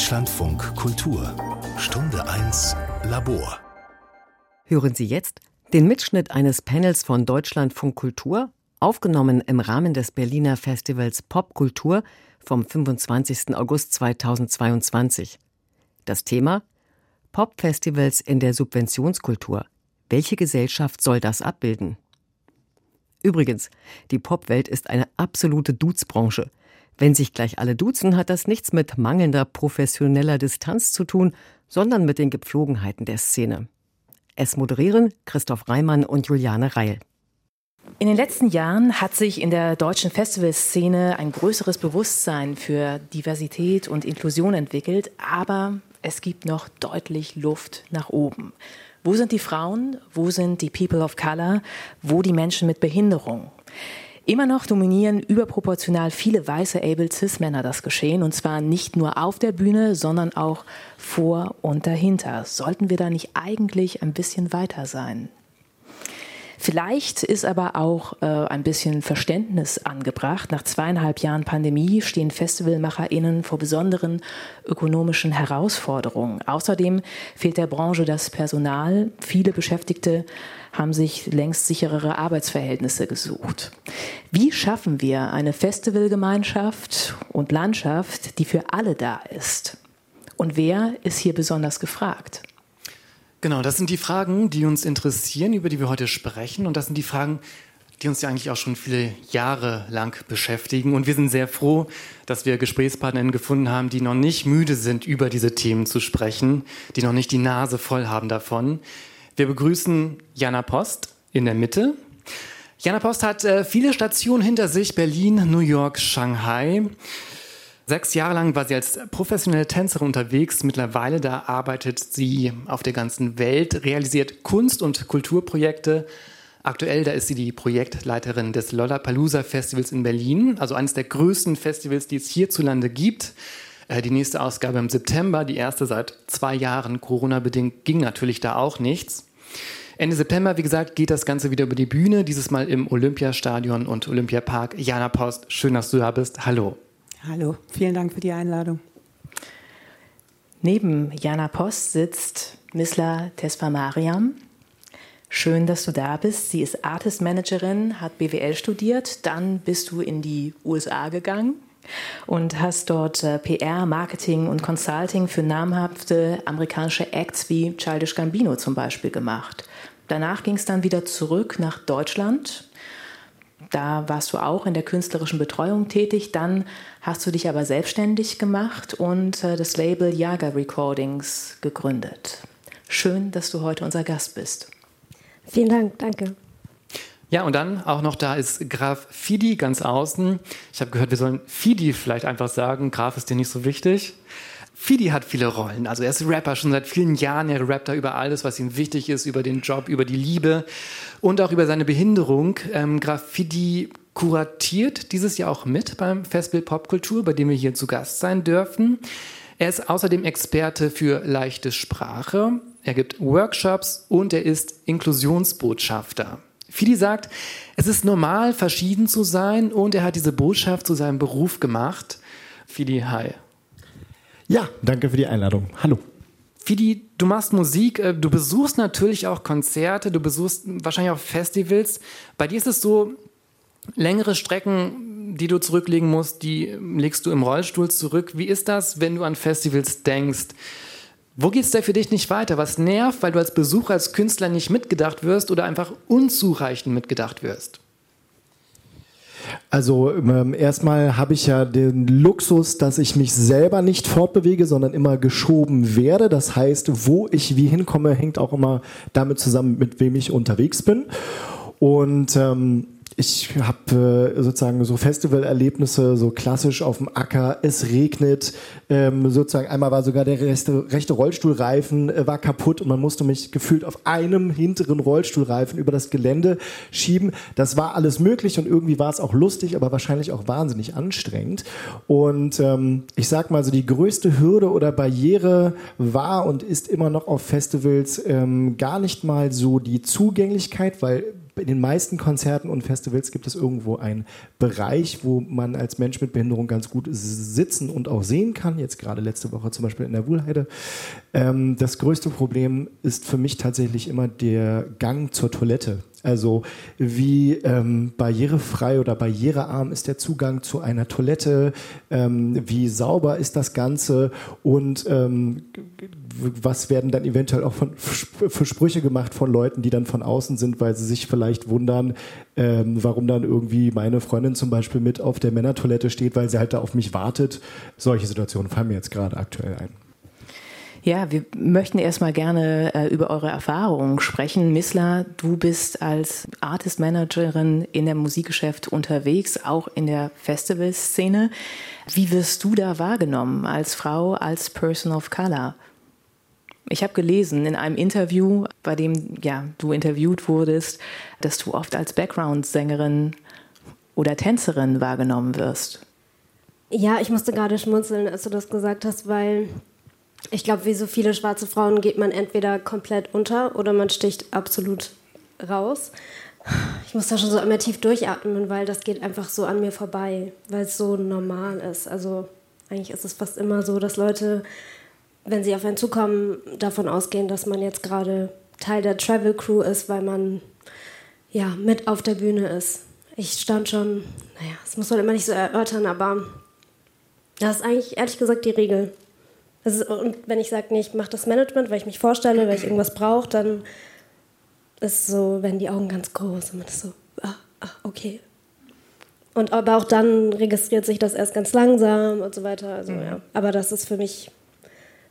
Deutschlandfunk Kultur Stunde 1 Labor Hören Sie jetzt den Mitschnitt eines Panels von Deutschlandfunk Kultur, aufgenommen im Rahmen des Berliner Festivals Popkultur vom 25. August 2022. Das Thema Popfestivals in der Subventionskultur. Welche Gesellschaft soll das abbilden? Übrigens, die Popwelt ist eine absolute Duzbranche. Wenn sich gleich alle duzen, hat das nichts mit mangelnder professioneller Distanz zu tun, sondern mit den Gepflogenheiten der Szene. Es moderieren Christoph Reimann und Juliane Reil. In den letzten Jahren hat sich in der deutschen Festivalszene ein größeres Bewusstsein für Diversität und Inklusion entwickelt, aber es gibt noch deutlich Luft nach oben. Wo sind die Frauen? Wo sind die People of Color? Wo die Menschen mit Behinderung? Immer noch dominieren überproportional viele weiße Able Cis-Männer das Geschehen und zwar nicht nur auf der Bühne, sondern auch vor und dahinter. Sollten wir da nicht eigentlich ein bisschen weiter sein? Vielleicht ist aber auch äh, ein bisschen Verständnis angebracht. Nach zweieinhalb Jahren Pandemie stehen FestivalmacherInnen vor besonderen ökonomischen Herausforderungen. Außerdem fehlt der Branche das Personal. Viele Beschäftigte haben sich längst sicherere Arbeitsverhältnisse gesucht. Wie schaffen wir eine Festivalgemeinschaft und Landschaft, die für alle da ist? Und wer ist hier besonders gefragt? Genau, das sind die Fragen, die uns interessieren, über die wir heute sprechen. Und das sind die Fragen, die uns ja eigentlich auch schon viele Jahre lang beschäftigen. Und wir sind sehr froh, dass wir Gesprächspartnerinnen gefunden haben, die noch nicht müde sind, über diese Themen zu sprechen, die noch nicht die Nase voll haben davon. Wir begrüßen Jana Post in der Mitte. Jana Post hat äh, viele Stationen hinter sich, Berlin, New York, Shanghai. Sechs Jahre lang war sie als professionelle Tänzerin unterwegs. Mittlerweile da arbeitet sie auf der ganzen Welt, realisiert Kunst- und Kulturprojekte. Aktuell da ist sie die Projektleiterin des Lollapalooza Festivals in Berlin, also eines der größten Festivals, die es hierzulande gibt. Äh, die nächste Ausgabe im September, die erste seit zwei Jahren, Corona-bedingt, ging natürlich da auch nichts. Ende September, wie gesagt, geht das Ganze wieder über die Bühne, dieses Mal im Olympiastadion und Olympiapark. Jana Post, schön, dass du da bist. Hallo. Hallo, vielen Dank für die Einladung. Neben Jana Post sitzt Misla Tesfamariam. Schön, dass du da bist. Sie ist Artist Managerin, hat BWL studiert, dann bist du in die USA gegangen und hast dort äh, PR, Marketing und Consulting für namhafte amerikanische Acts wie Childish Gambino zum Beispiel gemacht. Danach ging es dann wieder zurück nach Deutschland da warst du auch in der künstlerischen Betreuung tätig. Dann hast du dich aber selbstständig gemacht und äh, das Label Yaga Recordings gegründet. Schön, dass du heute unser Gast bist. Vielen Dank, danke. Ja, und dann auch noch da ist Graf Fidi ganz außen. Ich habe gehört, wir sollen Fidi vielleicht einfach sagen. Graf ist dir nicht so wichtig. Fidi hat viele Rollen. Also er ist Rapper schon seit vielen Jahren. Er rappt da über alles, was ihm wichtig ist, über den Job, über die Liebe und auch über seine Behinderung. Ähm, Graf Fidi kuratiert dieses Jahr auch mit beim Festival Popkultur, bei dem wir hier zu Gast sein dürfen. Er ist außerdem Experte für leichte Sprache. Er gibt Workshops und er ist Inklusionsbotschafter. Fidi sagt, es ist normal, verschieden zu sein und er hat diese Botschaft zu seinem Beruf gemacht. Fidi, hi. Ja, danke für die Einladung. Hallo. Fidi, du machst Musik, äh, du besuchst natürlich auch Konzerte, du besuchst wahrscheinlich auch Festivals. Bei dir ist es so, längere Strecken, die du zurücklegen musst, die legst du im Rollstuhl zurück. Wie ist das, wenn du an Festivals denkst? Wo geht es da für dich nicht weiter? Was nervt, weil du als Besucher, als Künstler nicht mitgedacht wirst oder einfach unzureichend mitgedacht wirst? Also ähm, erstmal habe ich ja den Luxus, dass ich mich selber nicht fortbewege, sondern immer geschoben werde. Das heißt, wo ich wie hinkomme, hängt auch immer damit zusammen, mit wem ich unterwegs bin. Und ähm, ich habe äh, sozusagen so Festivalerlebnisse, so klassisch auf dem Acker, es regnet, ähm, sozusagen einmal war sogar der rechte, rechte Rollstuhlreifen äh, war kaputt und man musste mich gefühlt auf einem hinteren Rollstuhlreifen über das Gelände schieben. Das war alles möglich und irgendwie war es auch lustig, aber wahrscheinlich auch wahnsinnig anstrengend. Und ähm, ich sag mal so, die größte Hürde oder Barriere war und ist immer noch auf Festivals ähm, gar nicht mal so die Zugänglichkeit, weil in den meisten Konzerten und Festivals gibt es irgendwo einen Bereich, wo man als Mensch mit Behinderung ganz gut sitzen und auch sehen kann. Jetzt gerade letzte Woche zum Beispiel in der Wuhlheide. Ähm, das größte Problem ist für mich tatsächlich immer der Gang zur Toilette. Also wie ähm, barrierefrei oder barrierearm ist der Zugang zu einer Toilette, ähm, wie sauber ist das Ganze und ähm, was werden dann eventuell auch von, für Sprüche gemacht von Leuten, die dann von außen sind, weil sie sich vielleicht wundern, ähm, warum dann irgendwie meine Freundin zum Beispiel mit auf der Männertoilette steht, weil sie halt da auf mich wartet. Solche Situationen fallen mir jetzt gerade aktuell ein. Ja, wir möchten erstmal gerne äh, über eure Erfahrungen sprechen. Missla, du bist als Artist Managerin in der Musikgeschäft unterwegs, auch in der Festivalszene. Wie wirst du da wahrgenommen als Frau, als Person of Color? Ich habe gelesen in einem Interview, bei dem ja, du interviewt wurdest, dass du oft als Background-Sängerin oder Tänzerin wahrgenommen wirst. Ja, ich musste gerade schmunzeln, als du das gesagt hast, weil ich glaube, wie so viele schwarze Frauen geht man entweder komplett unter oder man sticht absolut raus. Ich muss da schon so immer tief durchatmen, weil das geht einfach so an mir vorbei, weil es so normal ist. Also eigentlich ist es fast immer so, dass Leute, wenn sie auf einen zukommen, davon ausgehen, dass man jetzt gerade Teil der Travel Crew ist, weil man ja mit auf der Bühne ist. Ich stand schon, naja, das muss man immer nicht so erörtern, aber das ist eigentlich ehrlich gesagt die Regel. Ist, und wenn ich sage, nee, ich mache das Management, weil ich mich vorstelle, weil ich irgendwas brauche, dann ist so, werden die Augen ganz groß und man ist so, ah, ah, okay. Und aber auch dann registriert sich das erst ganz langsam und so weiter. Also, mhm. ja. Aber das ist für mich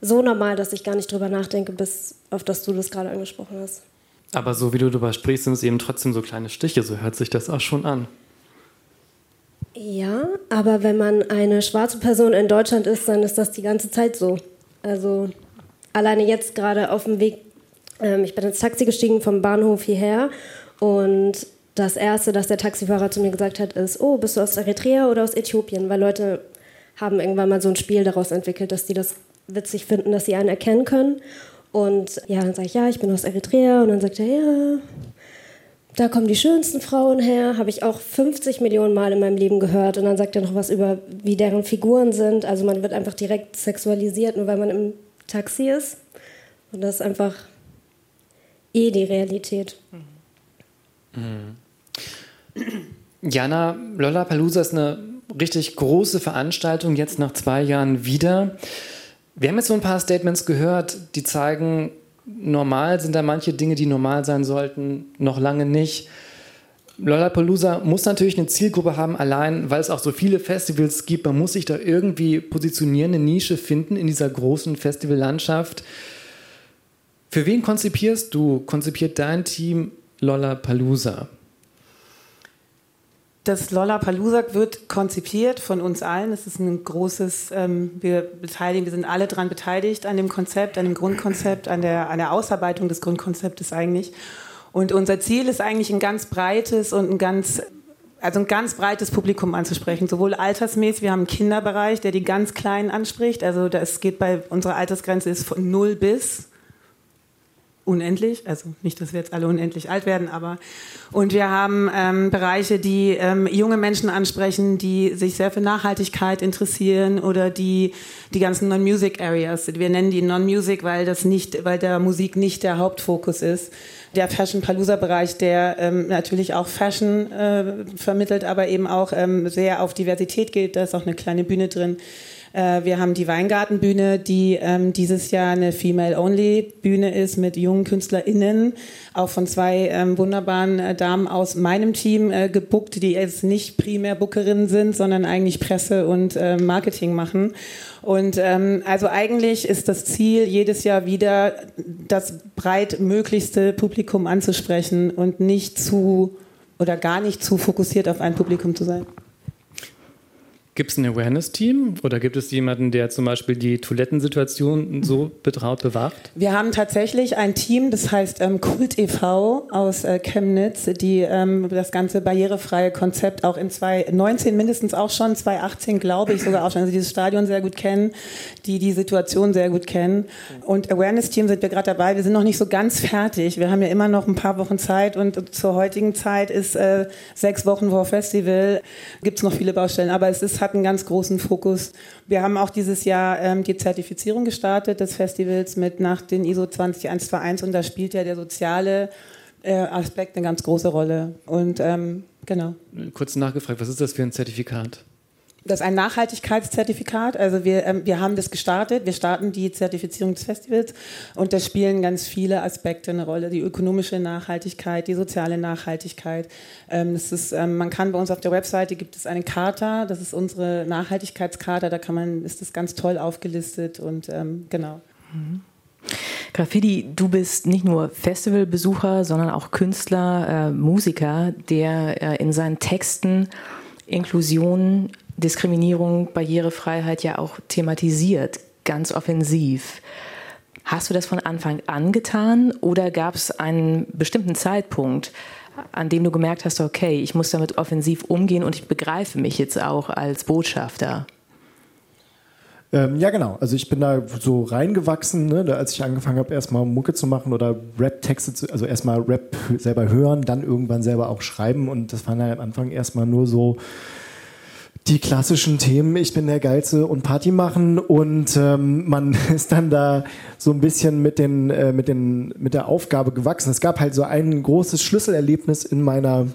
so normal, dass ich gar nicht drüber nachdenke, bis auf das du das gerade angesprochen hast. Aber so wie du darüber sprichst, sind es eben trotzdem so kleine Stiche, so hört sich das auch schon an. Ja, aber wenn man eine schwarze Person in Deutschland ist, dann ist das die ganze Zeit so. Also alleine jetzt gerade auf dem Weg, ähm, ich bin ins Taxi gestiegen vom Bahnhof hierher und das Erste, das der Taxifahrer zu mir gesagt hat, ist, oh, bist du aus Eritrea oder aus Äthiopien? Weil Leute haben irgendwann mal so ein Spiel daraus entwickelt, dass die das witzig finden, dass sie einen erkennen können. Und ja, dann sage ich, ja, ich bin aus Eritrea. Und dann sagt er, ja, da kommen die schönsten Frauen her, habe ich auch 50 Millionen Mal in meinem Leben gehört. Und dann sagt er noch was über, wie deren Figuren sind. Also man wird einfach direkt sexualisiert, nur weil man im Taxi ist. Und das ist einfach eh die Realität. Mhm. Jana, Lollapalooza ist eine richtig große Veranstaltung, jetzt nach zwei Jahren wieder. Wir haben jetzt so ein paar Statements gehört, die zeigen, normal sind da manche Dinge, die normal sein sollten, noch lange nicht. Lollapalooza muss natürlich eine Zielgruppe haben, allein weil es auch so viele Festivals gibt. Man muss sich da irgendwie positionieren, eine Nische finden in dieser großen Festivallandschaft. Für wen konzipierst du, konzipiert dein Team Lollapalooza? Das Lollapalooza wird konzipiert von uns allen. Es ist ein großes, ähm, wir beteiligen, wir sind alle daran beteiligt an dem Konzept, an dem Grundkonzept, an der, an der Ausarbeitung des Grundkonzeptes eigentlich. Und unser Ziel ist eigentlich ein ganz breites und ein ganz also ein ganz breites Publikum anzusprechen, sowohl altersmäßig, wir haben einen Kinderbereich, der die ganz Kleinen anspricht, also das geht bei, unsere Altersgrenze ist von 0 bis unendlich, also nicht, dass wir jetzt alle unendlich alt werden, aber und wir haben ähm, Bereiche, die ähm, junge Menschen ansprechen, die sich sehr für Nachhaltigkeit interessieren oder die die ganzen Non-Music Areas. Wir nennen die Non-Music, weil das nicht, weil der Musik nicht der Hauptfokus ist. Der Fashion Palooza Bereich, der ähm, natürlich auch Fashion äh, vermittelt, aber eben auch ähm, sehr auf Diversität geht. Da ist auch eine kleine Bühne drin äh, wir haben die Weingartenbühne, die ähm, dieses Jahr eine Female-Only-Bühne ist mit jungen KünstlerInnen, auch von zwei ähm, wunderbaren äh, Damen aus meinem Team äh, gebuckt, die jetzt nicht primär Bookerinnen sind, sondern eigentlich Presse und äh, Marketing machen. Und ähm, also eigentlich ist das Ziel, jedes Jahr wieder das breitmöglichste Publikum anzusprechen und nicht zu oder gar nicht zu fokussiert auf ein Publikum zu sein. Gibt es ein Awareness-Team oder gibt es jemanden, der zum Beispiel die Toilettensituation so betraut bewacht? Wir haben tatsächlich ein Team, das heißt ähm, Kult e.V. aus äh, Chemnitz, die ähm, das ganze barrierefreie Konzept auch in 2019 mindestens auch schon, 2018 glaube ich sogar auch schon, also dieses Stadion sehr gut kennen, die die Situation sehr gut kennen. Und Awareness-Team sind wir gerade dabei. Wir sind noch nicht so ganz fertig. Wir haben ja immer noch ein paar Wochen Zeit und zur heutigen Zeit ist äh, sechs Wochen vor Festival, gibt es noch viele Baustellen, aber es ist, hat einen ganz großen Fokus. Wir haben auch dieses Jahr ähm, die Zertifizierung gestartet des Festivals mit nach den ISO 20121 und da spielt ja der soziale äh, Aspekt eine ganz große Rolle. Und ähm, genau. Kurz nachgefragt, was ist das für ein Zertifikat? Das ist ein Nachhaltigkeitszertifikat. Also wir, ähm, wir haben das gestartet. Wir starten die Zertifizierung des Festivals und da spielen ganz viele Aspekte eine Rolle. Die ökonomische Nachhaltigkeit, die soziale Nachhaltigkeit. Ähm, das ist, ähm, man kann bei uns auf der Webseite gibt es eine Charta. Das ist unsere Nachhaltigkeitscharta. Da kann man, ist das ganz toll aufgelistet und ähm, genau. Mhm. Graffiti, du bist nicht nur Festivalbesucher, sondern auch Künstler, äh, Musiker, der äh, in seinen Texten Inklusion Diskriminierung, Barrierefreiheit ja auch thematisiert, ganz offensiv. Hast du das von Anfang an getan oder gab es einen bestimmten Zeitpunkt, an dem du gemerkt hast, okay, ich muss damit offensiv umgehen und ich begreife mich jetzt auch als Botschafter? Ähm, ja, genau. Also ich bin da so reingewachsen, ne, als ich angefangen habe, erstmal Mucke zu machen oder Rap-Texte zu, also erstmal Rap selber hören, dann irgendwann selber auch schreiben und das waren dann am Anfang erstmal nur so die klassischen Themen, ich bin der Geilste und Party machen und ähm, man ist dann da so ein bisschen mit, den, äh, mit, den, mit der Aufgabe gewachsen. Es gab halt so ein großes Schlüsselerlebnis in meiner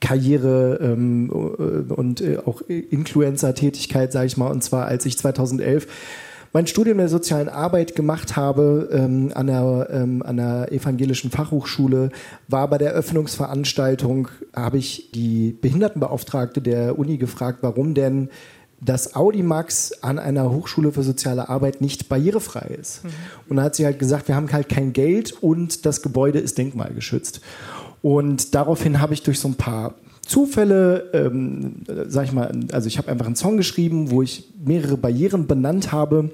Karriere ähm, äh, und äh, auch Influencer-Tätigkeit, sage ich mal, und zwar als ich 2011 mein Studium der sozialen Arbeit gemacht habe ähm, an, der, ähm, an der evangelischen Fachhochschule, war bei der Öffnungsveranstaltung, habe ich die Behindertenbeauftragte der Uni gefragt, warum denn das Audimax an einer Hochschule für soziale Arbeit nicht barrierefrei ist. Mhm. Und da hat sie halt gesagt, wir haben halt kein Geld und das Gebäude ist denkmalgeschützt. Und daraufhin habe ich durch so ein paar Zufälle, ähm, sag ich mal, also ich habe einfach einen Song geschrieben, wo ich mehrere Barrieren benannt habe.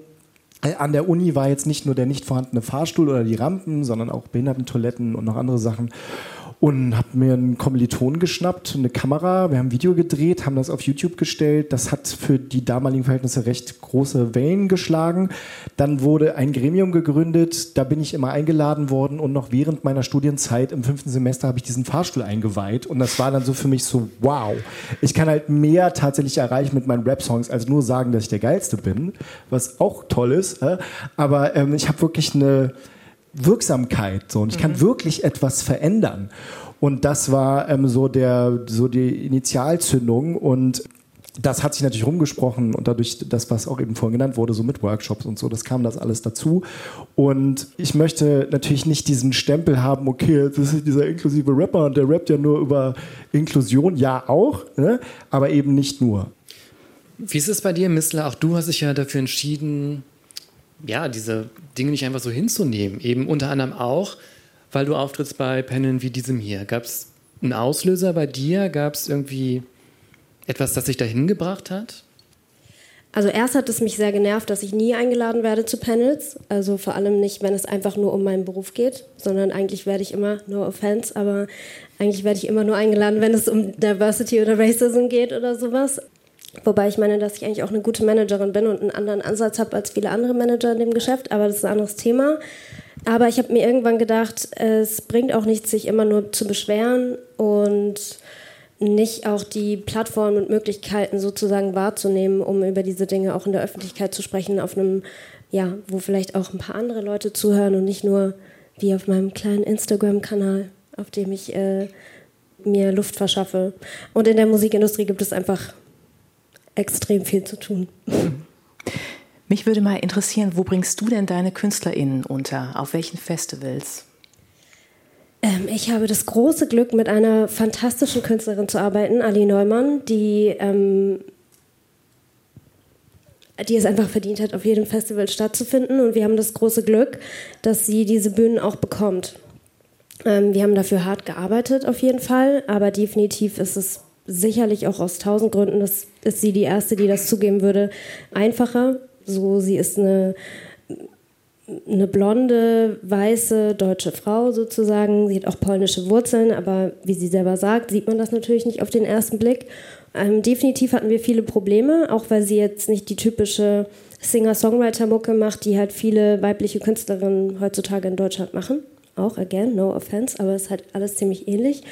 Äh, an der Uni war jetzt nicht nur der nicht vorhandene Fahrstuhl oder die Rampen, sondern auch Behindertentoiletten und noch andere Sachen und habe mir einen Kommiliton geschnappt, eine Kamera, wir haben ein Video gedreht, haben das auf YouTube gestellt. Das hat für die damaligen Verhältnisse recht große Wellen geschlagen. Dann wurde ein Gremium gegründet, da bin ich immer eingeladen worden. Und noch während meiner Studienzeit im fünften Semester habe ich diesen Fahrstuhl eingeweiht. Und das war dann so für mich so, wow, ich kann halt mehr tatsächlich erreichen mit meinen Rap-Songs, als nur sagen, dass ich der Geilste bin, was auch toll ist, äh, aber ähm, ich habe wirklich eine Wirksamkeit. So. Und ich kann mhm. wirklich etwas verändern. Und das war ähm, so, der, so die Initialzündung. Und das hat sich natürlich rumgesprochen und dadurch das, was auch eben vorhin genannt wurde, so mit Workshops und so, das kam das alles dazu. Und ich möchte natürlich nicht diesen Stempel haben, okay, das ist dieser inklusive Rapper und der rappt ja nur über Inklusion, ja auch, ne? aber eben nicht nur. Wie ist es bei dir, Missler? Auch du hast dich ja dafür entschieden, ja, diese Dinge nicht einfach so hinzunehmen. Eben unter anderem auch, weil du auftrittst bei Paneln wie diesem hier. Gab es einen Auslöser bei dir? Gab es irgendwie etwas, das dich dahin gebracht hat? Also erst hat es mich sehr genervt, dass ich nie eingeladen werde zu Panels. Also vor allem nicht, wenn es einfach nur um meinen Beruf geht, sondern eigentlich werde ich immer, no offense, aber eigentlich werde ich immer nur eingeladen, wenn es um Diversity oder Racism geht oder sowas. Wobei ich meine, dass ich eigentlich auch eine gute Managerin bin und einen anderen Ansatz habe als viele andere Manager in dem Geschäft, aber das ist ein anderes Thema. Aber ich habe mir irgendwann gedacht, es bringt auch nichts, sich immer nur zu beschweren und nicht auch die Plattformen und Möglichkeiten sozusagen wahrzunehmen, um über diese Dinge auch in der Öffentlichkeit zu sprechen, auf einem, ja, wo vielleicht auch ein paar andere Leute zuhören und nicht nur wie auf meinem kleinen Instagram-Kanal, auf dem ich äh, mir Luft verschaffe. Und in der Musikindustrie gibt es einfach extrem viel zu tun. Mich würde mal interessieren, wo bringst du denn deine KünstlerInnen unter? Auf welchen Festivals? Ähm, ich habe das große Glück, mit einer fantastischen Künstlerin zu arbeiten, Ali Neumann, die, ähm, die es einfach verdient hat, auf jedem Festival stattzufinden. Und wir haben das große Glück, dass sie diese Bühnen auch bekommt. Ähm, wir haben dafür hart gearbeitet, auf jeden Fall, aber definitiv ist es sicherlich auch aus tausend Gründen, das ist sie die Erste, die das zugeben würde, einfacher. So, sie ist eine, eine blonde, weiße, deutsche Frau sozusagen. Sie hat auch polnische Wurzeln, aber wie sie selber sagt, sieht man das natürlich nicht auf den ersten Blick. Ähm, definitiv hatten wir viele Probleme, auch weil sie jetzt nicht die typische Singer-Songwriter-Mucke macht, die halt viele weibliche Künstlerinnen heutzutage in Deutschland machen. Auch, again, no offense, aber es ist halt alles ziemlich ähnlich.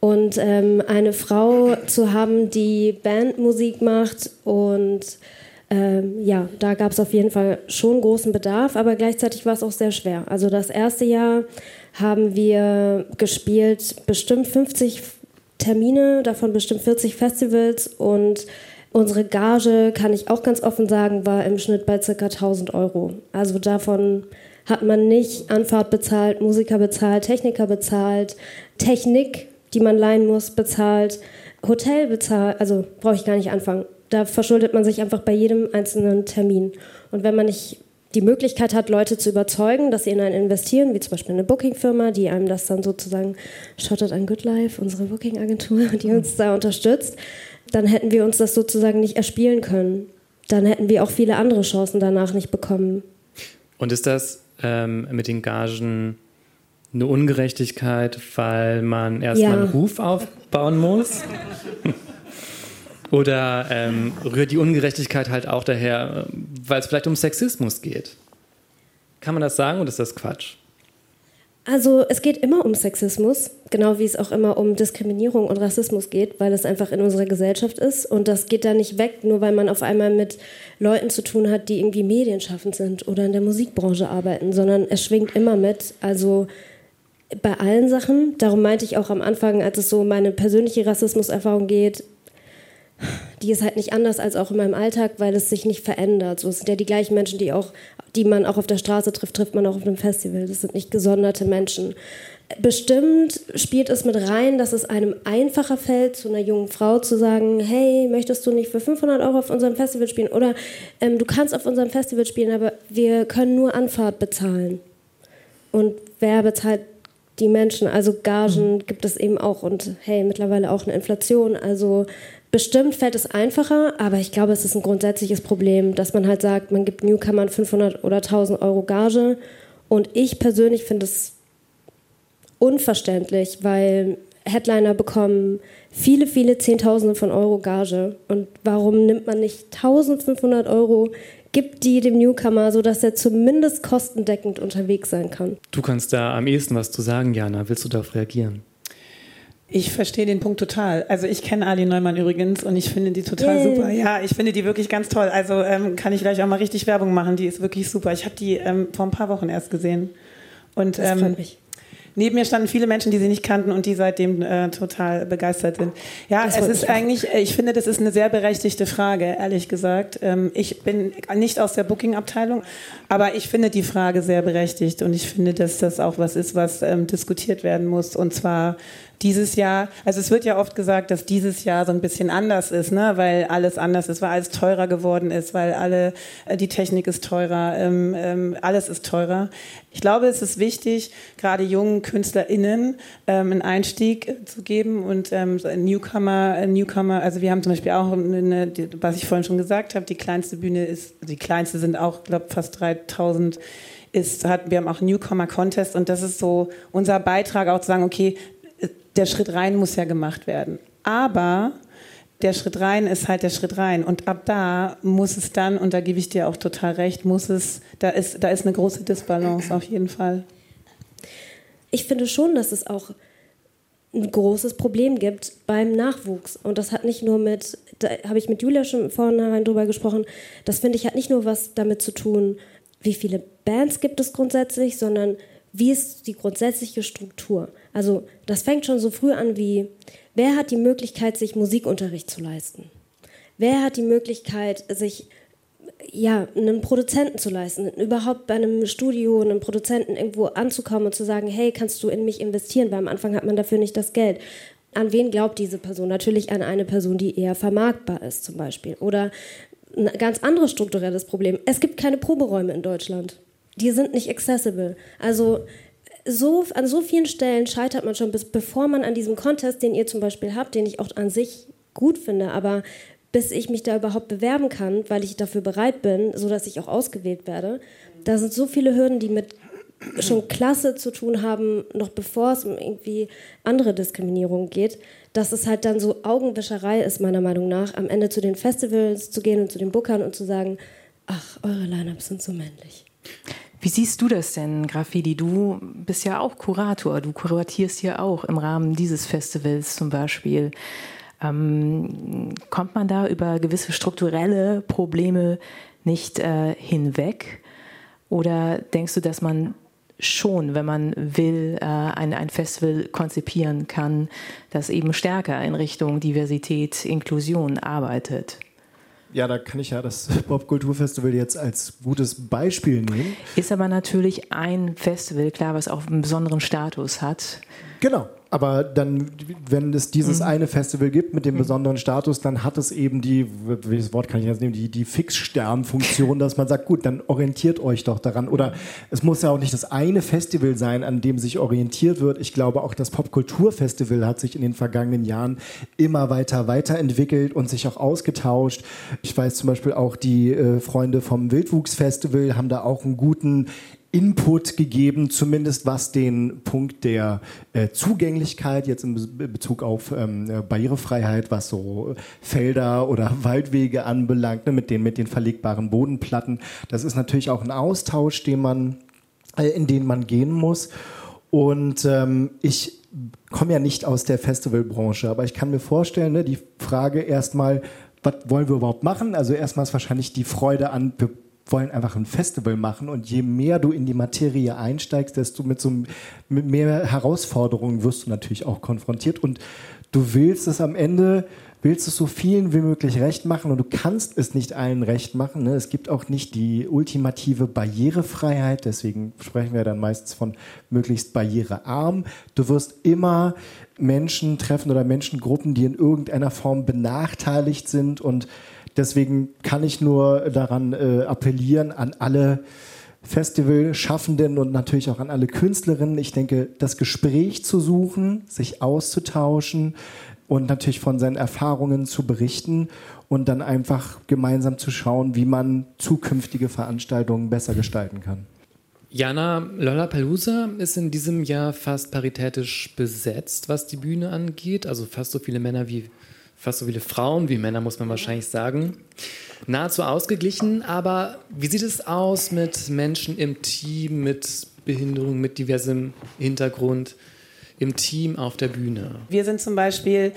Und ähm, eine Frau zu haben, die Bandmusik macht und ähm, ja, da gab es auf jeden Fall schon großen Bedarf, aber gleichzeitig war es auch sehr schwer. Also das erste Jahr haben wir gespielt bestimmt 50 Termine, davon bestimmt 40 Festivals und unsere Gage, kann ich auch ganz offen sagen, war im Schnitt bei ca. 1000 Euro. Also davon hat man nicht Anfahrt bezahlt, Musiker bezahlt, Techniker bezahlt, Technik, die man leihen muss, bezahlt, Hotel bezahlt, also brauche ich gar nicht anfangen. Da verschuldet man sich einfach bei jedem einzelnen Termin. Und wenn man nicht die Möglichkeit hat, Leute zu überzeugen, dass sie in einen investieren, wie zum Beispiel eine Booking-Firma, die einem das dann sozusagen schottet an Good Life, unsere Booking-Agentur, die uns da unterstützt, dann hätten wir uns das sozusagen nicht erspielen können. Dann hätten wir auch viele andere Chancen danach nicht bekommen. Und ist das ähm, mit den Gagen eine Ungerechtigkeit, weil man erstmal ja. einen Ruf aufbauen muss? Oder ähm, rührt die Ungerechtigkeit halt auch daher, weil es vielleicht um Sexismus geht? Kann man das sagen oder ist das Quatsch? Also es geht immer um Sexismus, genau wie es auch immer um Diskriminierung und Rassismus geht, weil es einfach in unserer Gesellschaft ist. Und das geht da nicht weg, nur weil man auf einmal mit Leuten zu tun hat, die irgendwie medienschaffend sind oder in der Musikbranche arbeiten, sondern es schwingt immer mit. Also bei allen Sachen. Darum meinte ich auch am Anfang, als es so um meine persönliche Rassismuserfahrung geht, die ist halt nicht anders als auch in meinem Alltag, weil es sich nicht verändert. So, es sind ja die gleichen Menschen, die, auch, die man auch auf der Straße trifft, trifft man auch auf einem Festival. Das sind nicht gesonderte Menschen. Bestimmt spielt es mit rein, dass es einem einfacher fällt, zu einer jungen Frau zu sagen, hey, möchtest du nicht für 500 Euro auf unserem Festival spielen? Oder ähm, du kannst auf unserem Festival spielen, aber wir können nur Anfahrt bezahlen. Und wer bezahlt die Menschen? Also Gagen mhm. gibt es eben auch und hey, mittlerweile auch eine Inflation. Also Bestimmt fällt es einfacher, aber ich glaube, es ist ein grundsätzliches Problem, dass man halt sagt, man gibt Newcomern 500 oder 1000 Euro Gage. Und ich persönlich finde es unverständlich, weil Headliner bekommen viele, viele Zehntausende von Euro Gage. Und warum nimmt man nicht 1500 Euro, gibt die dem Newcomer, sodass er zumindest kostendeckend unterwegs sein kann? Du kannst da am ehesten was zu sagen, Jana. Willst du darauf reagieren? Ich verstehe den Punkt total. Also ich kenne Ali Neumann übrigens und ich finde die total Yay. super. Ja, ich finde die wirklich ganz toll. Also ähm, kann ich gleich auch mal richtig Werbung machen. Die ist wirklich super. Ich habe die ähm, vor ein paar Wochen erst gesehen. Und das ähm, mich. Neben mir standen viele Menschen, die sie nicht kannten und die seitdem äh, total begeistert sind. Ja, das es ist eigentlich, ich finde, das ist eine sehr berechtigte Frage, ehrlich gesagt. Ähm, ich bin nicht aus der Booking-Abteilung, aber ich finde die Frage sehr berechtigt und ich finde, dass das auch was ist, was ähm, diskutiert werden muss und zwar dieses Jahr, also es wird ja oft gesagt, dass dieses Jahr so ein bisschen anders ist, ne? weil alles anders ist, weil alles teurer geworden ist, weil alle, äh, die Technik ist teurer, ähm, ähm, alles ist teurer. Ich glaube, es ist wichtig, gerade jungen KünstlerInnen ähm, einen Einstieg zu geben und ähm, Newcomer, Newcomer, also wir haben zum Beispiel auch, eine, was ich vorhin schon gesagt habe, die kleinste Bühne ist, die kleinste sind auch, glaube fast 3000 ist, hat, wir haben auch Newcomer Contest und das ist so unser Beitrag auch zu sagen, okay, der Schritt rein muss ja gemacht werden. Aber der Schritt rein ist halt der Schritt rein. Und ab da muss es dann, und da gebe ich dir auch total recht, muss es, da ist, da ist eine große Disbalance auf jeden Fall. Ich finde schon, dass es auch ein großes Problem gibt beim Nachwuchs. Und das hat nicht nur mit, da habe ich mit Julia schon vornherein drüber gesprochen, das finde ich hat nicht nur was damit zu tun, wie viele Bands gibt es grundsätzlich, sondern wie ist die grundsätzliche Struktur? Also das fängt schon so früh an wie, wer hat die Möglichkeit, sich Musikunterricht zu leisten? Wer hat die Möglichkeit, sich ja, einen Produzenten zu leisten, überhaupt bei einem Studio, einem Produzenten irgendwo anzukommen und zu sagen, hey, kannst du in mich investieren? Weil am Anfang hat man dafür nicht das Geld. An wen glaubt diese Person? Natürlich an eine Person, die eher vermarktbar ist zum Beispiel. Oder ein ganz anderes strukturelles Problem. Es gibt keine Proberäume in Deutschland die sind nicht accessible. Also so, an so vielen Stellen scheitert man schon, bis, bevor man an diesem Contest, den ihr zum Beispiel habt, den ich auch an sich gut finde, aber bis ich mich da überhaupt bewerben kann, weil ich dafür bereit bin, sodass ich auch ausgewählt werde, da sind so viele Hürden, die mit schon Klasse zu tun haben, noch bevor es um irgendwie andere Diskriminierung geht, dass es halt dann so Augenwischerei ist, meiner Meinung nach, am Ende zu den Festivals zu gehen und zu den Bookern und zu sagen, ach, eure Line-Ups sind so männlich. Wie siehst du das denn, Graffiti? Du bist ja auch Kurator, du kuratierst ja auch im Rahmen dieses Festivals zum Beispiel. Ähm, kommt man da über gewisse strukturelle Probleme nicht äh, hinweg? Oder denkst du, dass man schon, wenn man will, äh, ein, ein Festival konzipieren kann, das eben stärker in Richtung Diversität, Inklusion arbeitet? Ja, da kann ich ja das Popkulturfestival jetzt als gutes Beispiel nehmen. Ist aber natürlich ein Festival, klar, was auch einen besonderen Status hat. Genau. Aber dann, wenn es dieses mhm. eine Festival gibt mit dem mhm. besonderen Status, dann hat es eben die, welches Wort kann ich jetzt nehmen, die, die Fixsternfunktion, dass man sagt, gut, dann orientiert euch doch daran. Oder es muss ja auch nicht das eine Festival sein, an dem sich orientiert wird. Ich glaube, auch das Popkulturfestival hat sich in den vergangenen Jahren immer weiter weiterentwickelt und sich auch ausgetauscht. Ich weiß zum Beispiel auch, die äh, Freunde vom Wildwuchsfestival haben da auch einen guten Input gegeben, zumindest was den Punkt der äh, Zugänglichkeit jetzt in Bezug auf ähm, äh, Barrierefreiheit, was so Felder oder Waldwege anbelangt, ne, mit den mit den verlegbaren Bodenplatten. Das ist natürlich auch ein Austausch, den man äh, in den man gehen muss. Und ähm, ich komme ja nicht aus der Festivalbranche, aber ich kann mir vorstellen, ne, die Frage erstmal, was wollen wir überhaupt machen? Also erstmal ist wahrscheinlich die Freude an, wollen einfach ein Festival machen und je mehr du in die Materie einsteigst, desto mit so mit mehr Herausforderungen wirst du natürlich auch konfrontiert und du willst es am Ende willst es so vielen wie möglich recht machen und du kannst es nicht allen recht machen. Ne? Es gibt auch nicht die ultimative Barrierefreiheit, deswegen sprechen wir dann meistens von möglichst barrierearm. Du wirst immer Menschen treffen oder Menschengruppen, die in irgendeiner Form benachteiligt sind und Deswegen kann ich nur daran äh, appellieren an alle Festivalschaffenden und natürlich auch an alle Künstlerinnen. Ich denke, das Gespräch zu suchen, sich auszutauschen und natürlich von seinen Erfahrungen zu berichten und dann einfach gemeinsam zu schauen, wie man zukünftige Veranstaltungen besser gestalten kann. Jana Lollapalooza ist in diesem Jahr fast paritätisch besetzt, was die Bühne angeht. Also fast so viele Männer wie fast so viele Frauen wie Männer, muss man wahrscheinlich sagen. Nahezu ausgeglichen, aber wie sieht es aus mit Menschen im Team, mit Behinderung, mit diversem Hintergrund im Team auf der Bühne? Wir sind zum Beispiel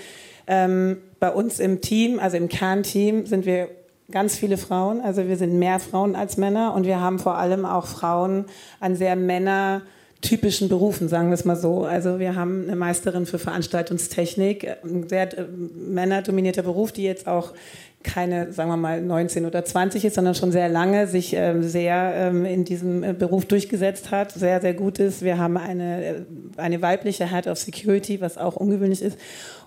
ähm, bei uns im Team, also im Kernteam, sind wir ganz viele Frauen. Also wir sind mehr Frauen als Männer und wir haben vor allem auch Frauen an sehr Männer- typischen Berufen, sagen wir es mal so. Also wir haben eine Meisterin für Veranstaltungstechnik, ein sehr äh, männerdominierter Beruf, die jetzt auch keine, sagen wir mal, 19 oder 20 ist, sondern schon sehr lange sich ähm, sehr ähm, in diesem äh, Beruf durchgesetzt hat, sehr, sehr gut ist. Wir haben eine, äh, eine weibliche Head of Security, was auch ungewöhnlich ist.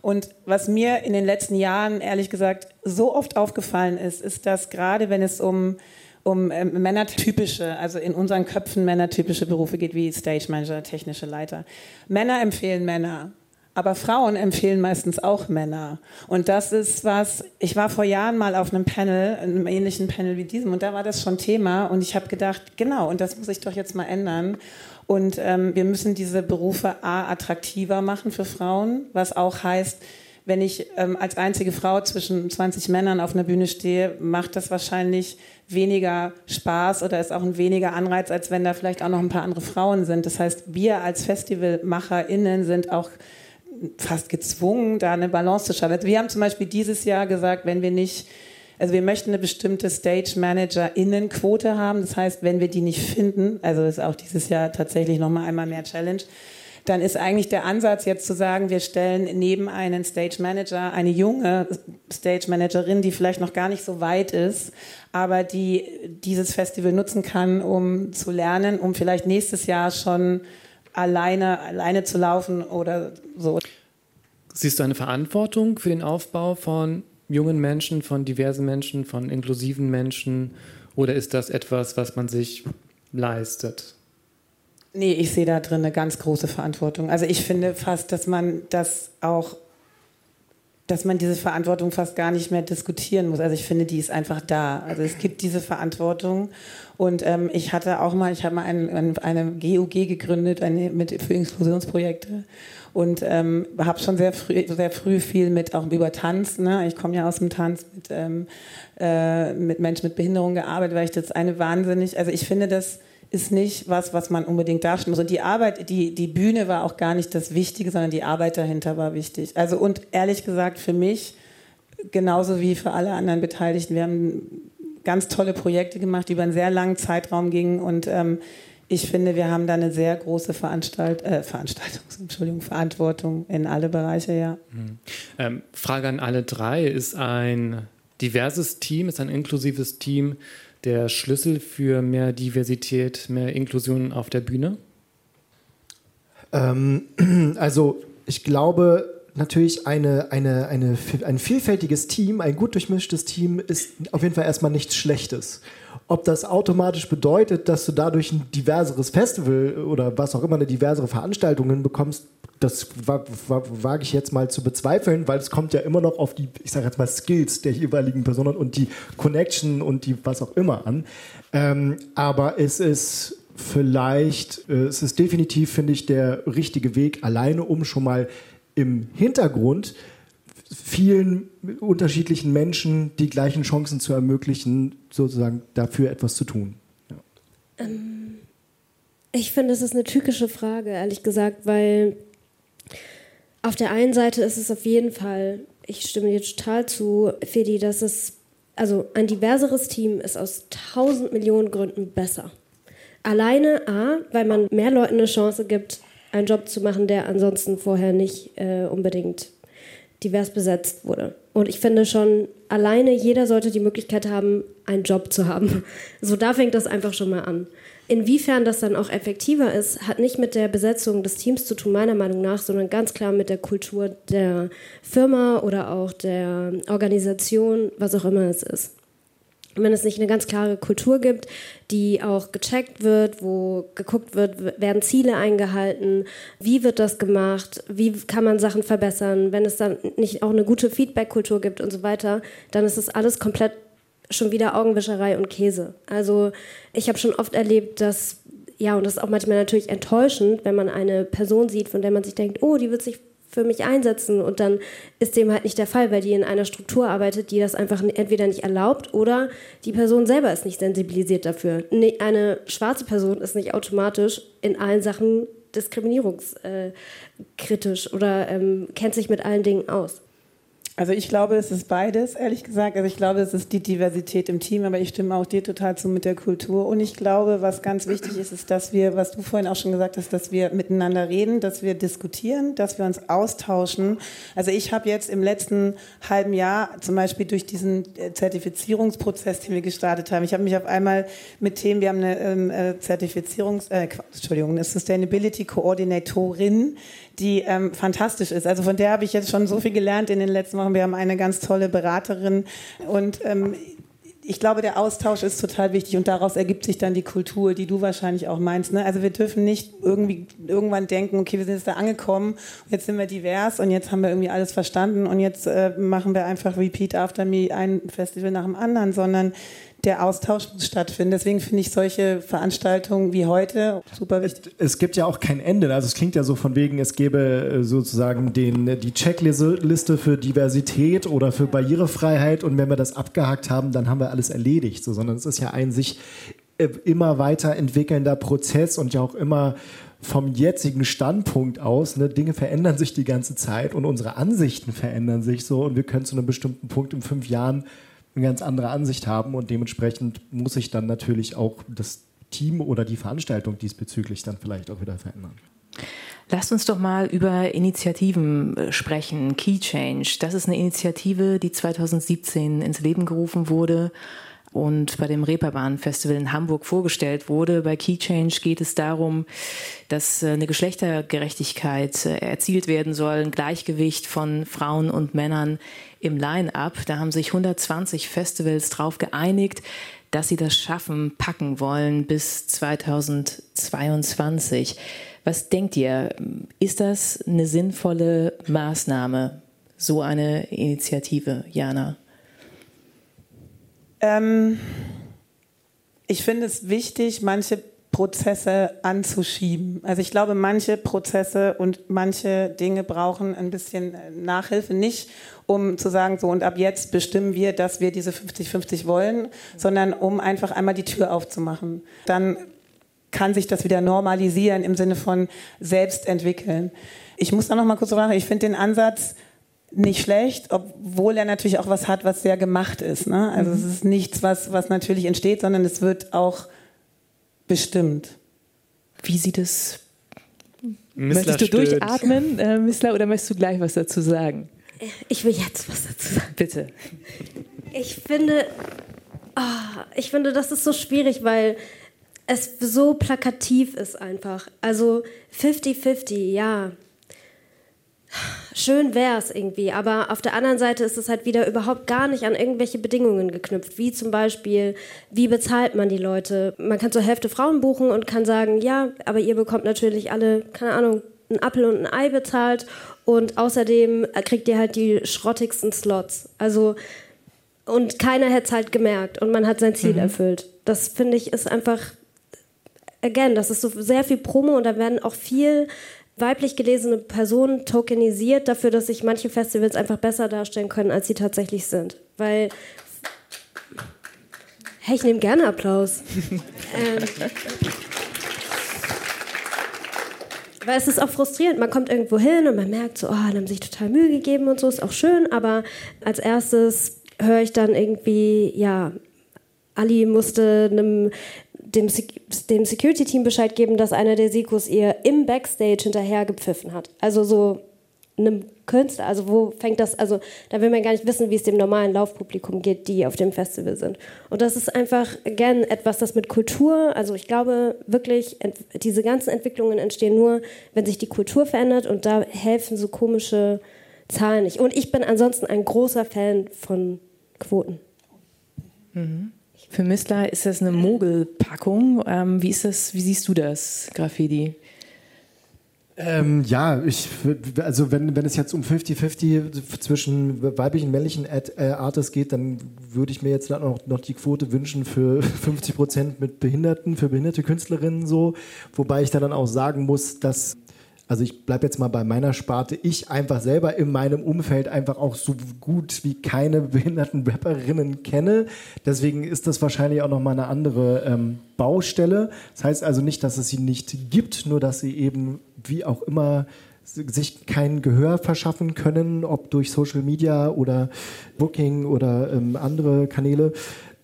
Und was mir in den letzten Jahren, ehrlich gesagt, so oft aufgefallen ist, ist, dass gerade wenn es um um äh, männertypische, also in unseren Köpfen männertypische Berufe geht, wie Stage Manager, technische Leiter. Männer empfehlen Männer. Aber Frauen empfehlen meistens auch Männer. Und das ist was, ich war vor Jahren mal auf einem Panel, einem ähnlichen Panel wie diesem, und da war das schon Thema. Und ich habe gedacht, genau, und das muss ich doch jetzt mal ändern. Und ähm, wir müssen diese Berufe A attraktiver machen für Frauen, was auch heißt, wenn ich ähm, als einzige Frau zwischen 20 Männern auf einer Bühne stehe, macht das wahrscheinlich weniger Spaß oder ist auch ein weniger Anreiz, als wenn da vielleicht auch noch ein paar andere Frauen sind. Das heißt, wir als FestivalmacherInnen sind auch fast gezwungen, da eine Balance zu schaffen. Also wir haben zum Beispiel dieses Jahr gesagt, wenn wir nicht also wir möchten eine bestimmte Stage Manager Innenquote haben. Das heißt, wenn wir die nicht finden, also ist auch dieses Jahr tatsächlich noch mal einmal mehr Challenge, dann ist eigentlich der Ansatz jetzt zu sagen, wir stellen neben einen Stage Manager eine junge Stage Managerin, die vielleicht noch gar nicht so weit ist, aber die dieses Festival nutzen kann, um zu lernen, um vielleicht nächstes Jahr schon alleine, alleine zu laufen oder so. Siehst du eine Verantwortung für den Aufbau von jungen Menschen, von diversen Menschen, von inklusiven Menschen? Oder ist das etwas, was man sich leistet? Nee, ich sehe da drin eine ganz große Verantwortung. Also ich finde fast, dass man das auch dass man diese Verantwortung fast gar nicht mehr diskutieren muss. Also ich finde, die ist einfach da. Also es gibt diese Verantwortung. Und ähm, ich hatte auch mal, ich habe mal ein, ein, eine GUG gegründet eine, mit, für Inklusionsprojekte und ähm, habe schon sehr früh, sehr früh viel mit auch über Tanz. Ne? Ich komme ja aus dem Tanz mit, ähm, äh, mit Menschen mit Behinderung gearbeitet, weil ich das eine wahnsinnig, also ich finde das ist nicht was, was man unbedingt darstellen muss. Und die Arbeit, die, die Bühne war auch gar nicht das Wichtige, sondern die Arbeit dahinter war wichtig. Also und ehrlich gesagt für mich, genauso wie für alle anderen Beteiligten, wir haben ganz tolle Projekte gemacht, die über einen sehr langen Zeitraum gingen und ähm, ich finde, wir haben da eine sehr große Veranstalt äh, Veranstaltungs Entschuldigung, Verantwortung in alle Bereiche, ja. Mhm. Ähm, Frage an alle drei: Ist ein diverses Team, ist ein inklusives Team der Schlüssel für mehr Diversität, mehr Inklusion auf der Bühne? Ähm, also ich glaube natürlich eine, eine, eine, ein vielfältiges Team, ein gut durchmischtes Team ist auf jeden Fall erstmal nichts Schlechtes. Ob das automatisch bedeutet, dass du dadurch ein diverseres Festival oder was auch immer eine diversere Veranstaltung bekommst, das wage ich jetzt mal zu bezweifeln, weil es kommt ja immer noch auf die, ich sage jetzt mal, Skills der jeweiligen Personen und die Connection und die was auch immer an. Ähm, aber es ist vielleicht, äh, es ist definitiv, finde ich, der richtige Weg, alleine um schon mal im Hintergrund vielen unterschiedlichen Menschen die gleichen Chancen zu ermöglichen, sozusagen dafür etwas zu tun. Ja. Ähm, ich finde, es ist eine tückische Frage, ehrlich gesagt, weil auf der einen Seite ist es auf jeden Fall, ich stimme dir total zu, Fedi, dass es, also ein diverseres Team ist aus tausend Millionen Gründen besser. Alleine A, weil man mehr Leuten eine Chance gibt, einen Job zu machen, der ansonsten vorher nicht äh, unbedingt divers besetzt wurde. Und ich finde schon, alleine jeder sollte die Möglichkeit haben, einen Job zu haben. So da fängt das einfach schon mal an. Inwiefern das dann auch effektiver ist, hat nicht mit der Besetzung des Teams zu tun, meiner Meinung nach, sondern ganz klar mit der Kultur der Firma oder auch der Organisation, was auch immer es ist. Wenn es nicht eine ganz klare Kultur gibt, die auch gecheckt wird, wo geguckt wird, werden Ziele eingehalten, wie wird das gemacht, wie kann man Sachen verbessern, wenn es dann nicht auch eine gute Feedback-Kultur gibt und so weiter, dann ist das alles komplett schon wieder Augenwischerei und Käse. Also ich habe schon oft erlebt, dass, ja, und das ist auch manchmal natürlich enttäuschend, wenn man eine Person sieht, von der man sich denkt, oh, die wird sich für mich einsetzen. Und dann ist dem halt nicht der Fall, weil die in einer Struktur arbeitet, die das einfach entweder nicht erlaubt oder die Person selber ist nicht sensibilisiert dafür. Eine schwarze Person ist nicht automatisch in allen Sachen diskriminierungskritisch oder ähm, kennt sich mit allen Dingen aus. Also ich glaube, es ist beides, ehrlich gesagt. Also ich glaube, es ist die Diversität im Team, aber ich stimme auch dir total zu mit der Kultur. Und ich glaube, was ganz wichtig ist, ist, dass wir, was du vorhin auch schon gesagt hast, dass wir miteinander reden, dass wir diskutieren, dass wir uns austauschen. Also ich habe jetzt im letzten halben Jahr zum Beispiel durch diesen äh, Zertifizierungsprozess, den wir gestartet haben, ich habe mich auf einmal mit Themen, wir haben eine ähm, äh, Zertifizierungs, äh, Entschuldigung, eine Sustainability Koordinatorin, die ähm, fantastisch ist. Also von der habe ich jetzt schon so viel gelernt in den letzten Wochen. Wir haben eine ganz tolle Beraterin und ähm, ich glaube, der Austausch ist total wichtig und daraus ergibt sich dann die Kultur, die du wahrscheinlich auch meinst. Ne? Also wir dürfen nicht irgendwie irgendwann denken, okay, wir sind jetzt da angekommen, jetzt sind wir divers und jetzt haben wir irgendwie alles verstanden und jetzt äh, machen wir einfach Repeat After Me ein Festival nach dem anderen, sondern der Austausch muss stattfinden. Deswegen finde ich solche Veranstaltungen wie heute super wichtig. Es, es, gibt ja auch kein Ende. Also es klingt ja so von wegen, es gäbe äh, sozusagen den, die Checkliste für Diversität oder für Barrierefreiheit und wenn wir das abgehakt haben, dann haben wir alles erledigt. So, sondern es ist ja ein sich äh, immer weiter entwickelnder Prozess und ja auch immer vom jetzigen Standpunkt aus, ne, Dinge verändern sich die ganze Zeit und unsere Ansichten verändern sich so und wir können zu einem bestimmten Punkt in fünf Jahren eine ganz andere Ansicht haben und dementsprechend muss sich dann natürlich auch das Team oder die Veranstaltung diesbezüglich dann vielleicht auch wieder verändern. Lasst uns doch mal über Initiativen äh, sprechen. Key Change, das ist eine Initiative, die 2017 ins Leben gerufen wurde und bei dem Reeperbahn Festival in Hamburg vorgestellt wurde. Bei Key Change geht es darum, dass äh, eine Geschlechtergerechtigkeit äh, erzielt werden soll, ein Gleichgewicht von Frauen und Männern im Line-up. Da haben sich 120 Festivals darauf geeinigt, dass sie das schaffen, packen wollen bis 2022. Was denkt ihr? Ist das eine sinnvolle Maßnahme so eine Initiative, Jana? Ähm, ich finde es wichtig, manche Prozesse anzuschieben. Also ich glaube, manche Prozesse und manche Dinge brauchen ein bisschen Nachhilfe, nicht um zu sagen, so und ab jetzt bestimmen wir, dass wir diese 50-50 wollen, sondern um einfach einmal die Tür aufzumachen. Dann kann sich das wieder normalisieren im Sinne von selbst entwickeln. Ich muss da noch mal kurz sagen, ich finde den Ansatz nicht schlecht, obwohl er natürlich auch was hat, was sehr gemacht ist. Ne? Also mhm. es ist nichts, was, was natürlich entsteht, sondern es wird auch bestimmt. Wie sieht es? Missler möchtest du stöhnt. durchatmen, äh, Missler, oder möchtest du gleich was dazu sagen? Ich will jetzt was dazu sagen. Bitte. Ich finde, oh, ich finde, das ist so schwierig, weil es so plakativ ist einfach. Also 50-50, ja, schön wäre es irgendwie, aber auf der anderen Seite ist es halt wieder überhaupt gar nicht an irgendwelche Bedingungen geknüpft, wie zum Beispiel, wie bezahlt man die Leute? Man kann zur Hälfte Frauen buchen und kann sagen, ja, aber ihr bekommt natürlich alle, keine Ahnung, einen Apfel und ein Ei bezahlt und außerdem kriegt ihr halt die schrottigsten Slots. Also und keiner hätte es halt gemerkt und man hat sein Ziel mhm. erfüllt. Das finde ich ist einfach, again, das ist so sehr viel Promo und da werden auch viel weiblich gelesene Personen tokenisiert dafür, dass sich manche Festivals einfach besser darstellen können, als sie tatsächlich sind. Weil. Hey, ich nehme gerne Applaus. ähm, weil es ist auch frustrierend. Man kommt irgendwo hin und man merkt so, oh, die haben sich total Mühe gegeben und so, ist auch schön, aber als erstes höre ich dann irgendwie, ja, Ali musste einem dem, dem Security-Team Bescheid geben, dass einer der Sikus ihr im Backstage hinterher gepfiffen hat. Also so einem Künstler, also wo fängt das, also da will man gar nicht wissen, wie es dem normalen Laufpublikum geht, die auf dem Festival sind. Und das ist einfach, again, etwas, das mit Kultur, also ich glaube wirklich, diese ganzen Entwicklungen entstehen nur, wenn sich die Kultur verändert und da helfen so komische Zahlen nicht. Und ich bin ansonsten ein großer Fan von Quoten. Mhm. Für Missler ist das eine Mogelpackung. Ähm, wie, ist das, wie siehst du das, Graffiti? Ähm, ja, ich, also wenn, wenn es jetzt um 50-50 zwischen weiblichen und männlichen Ad, äh, Artists geht, dann würde ich mir jetzt noch, noch die Quote wünschen für 50 Prozent mit Behinderten, für behinderte Künstlerinnen so. Wobei ich dann auch sagen muss, dass also ich bleibe jetzt mal bei meiner Sparte, ich einfach selber in meinem Umfeld einfach auch so gut wie keine behinderten Rapperinnen kenne. Deswegen ist das wahrscheinlich auch nochmal eine andere ähm, Baustelle. Das heißt also nicht, dass es sie nicht gibt, nur dass sie eben wie auch immer sich kein Gehör verschaffen können, ob durch Social Media oder Booking oder ähm, andere Kanäle.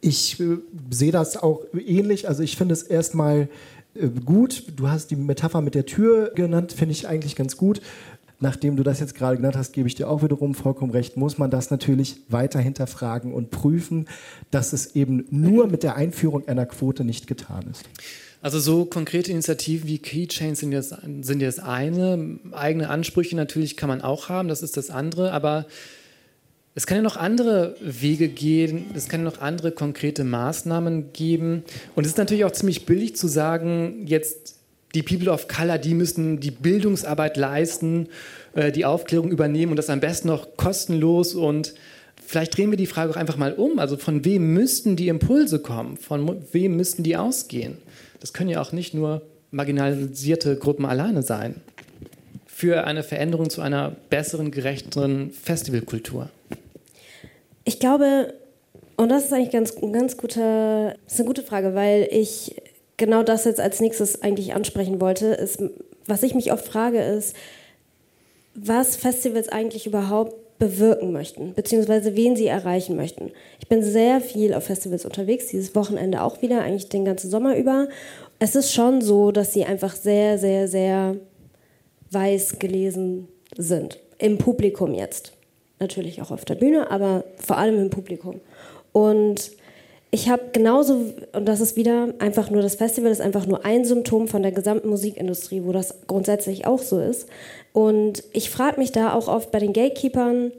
Ich äh, sehe das auch ähnlich. Also ich finde es erstmal gut. Du hast die Metapher mit der Tür genannt, finde ich eigentlich ganz gut. Nachdem du das jetzt gerade genannt hast, gebe ich dir auch wiederum vollkommen recht, muss man das natürlich weiter hinterfragen und prüfen, dass es eben nur mit der Einführung einer Quote nicht getan ist. Also so konkrete Initiativen wie Keychains sind jetzt, sind jetzt eine. Eigene Ansprüche natürlich kann man auch haben, das ist das andere. Aber es kann ja noch andere Wege gehen, es kann ja noch andere konkrete Maßnahmen geben. Und es ist natürlich auch ziemlich billig zu sagen, jetzt die People of Color, die müssen die Bildungsarbeit leisten, äh, die Aufklärung übernehmen und das am besten noch kostenlos. Und vielleicht drehen wir die Frage auch einfach mal um. Also von wem müssten die Impulse kommen? Von wem müssten die ausgehen? Das können ja auch nicht nur marginalisierte Gruppen alleine sein. Für eine Veränderung zu einer besseren, gerechteren Festivalkultur. Ich glaube, und das ist eigentlich ganz, ganz gute, das ist eine gute Frage, weil ich genau das jetzt als nächstes eigentlich ansprechen wollte, ist, was ich mich oft frage, ist, was Festivals eigentlich überhaupt bewirken möchten, beziehungsweise wen sie erreichen möchten. Ich bin sehr viel auf Festivals unterwegs, dieses Wochenende auch wieder, eigentlich den ganzen Sommer über. Es ist schon so, dass sie einfach sehr, sehr, sehr weiß gelesen sind. Im Publikum jetzt natürlich auch auf der Bühne, aber vor allem im Publikum. Und ich habe genauso, und das ist wieder einfach nur, das Festival ist einfach nur ein Symptom von der gesamten Musikindustrie, wo das grundsätzlich auch so ist. Und ich frage mich da auch oft bei den Gatekeepern,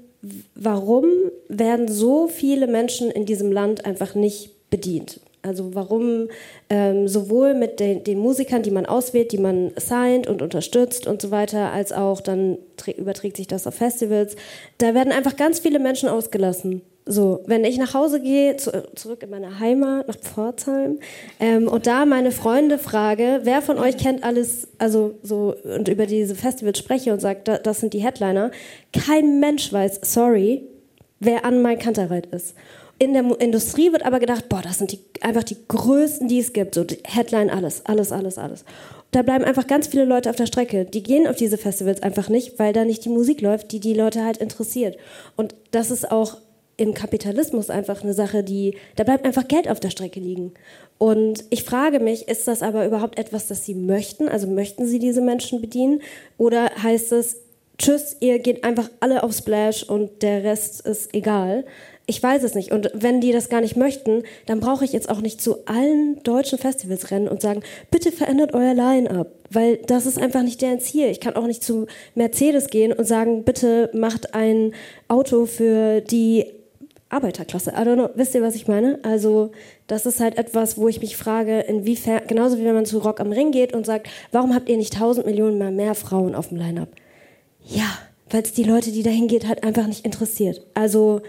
warum werden so viele Menschen in diesem Land einfach nicht bedient? Also warum ähm, sowohl mit den, den, Musikern, die man auswählt, die man signed und unterstützt und so weiter, als auch dann überträgt sich das auf Festivals. Da werden einfach ganz viele Menschen ausgelassen. So, wenn ich nach Hause gehe, zu, zurück in meine Heimat, nach Pforzheim, ähm, und da meine Freunde frage, wer von euch kennt alles, also so, und über diese Festivals spreche und sagt, da, das sind die Headliner, kein Mensch weiß, sorry, wer an mein Kantereit ist in der Industrie wird aber gedacht, boah, das sind die, einfach die größten, die es gibt. So Headline, alles, alles, alles, alles. Da bleiben einfach ganz viele Leute auf der Strecke. Die gehen auf diese Festivals einfach nicht, weil da nicht die Musik läuft, die die Leute halt interessiert. Und das ist auch im Kapitalismus einfach eine Sache, die, da bleibt einfach Geld auf der Strecke liegen. Und ich frage mich, ist das aber überhaupt etwas, das Sie möchten? Also möchten Sie diese Menschen bedienen? Oder heißt es, tschüss, ihr geht einfach alle auf Splash und der Rest ist egal? Ich weiß es nicht. Und wenn die das gar nicht möchten, dann brauche ich jetzt auch nicht zu allen deutschen Festivals rennen und sagen, bitte verändert euer Line-up. Weil das ist einfach nicht deren Ziel. Ich kann auch nicht zu Mercedes gehen und sagen, bitte macht ein Auto für die Arbeiterklasse. I don't know. Wisst ihr, was ich meine? Also, das ist halt etwas, wo ich mich frage, inwiefern, genauso wie wenn man zu Rock am Ring geht und sagt, warum habt ihr nicht tausend Millionen mal mehr Frauen auf dem Line-up? Ja, weil es die Leute, die dahin geht, halt einfach nicht interessiert. Also,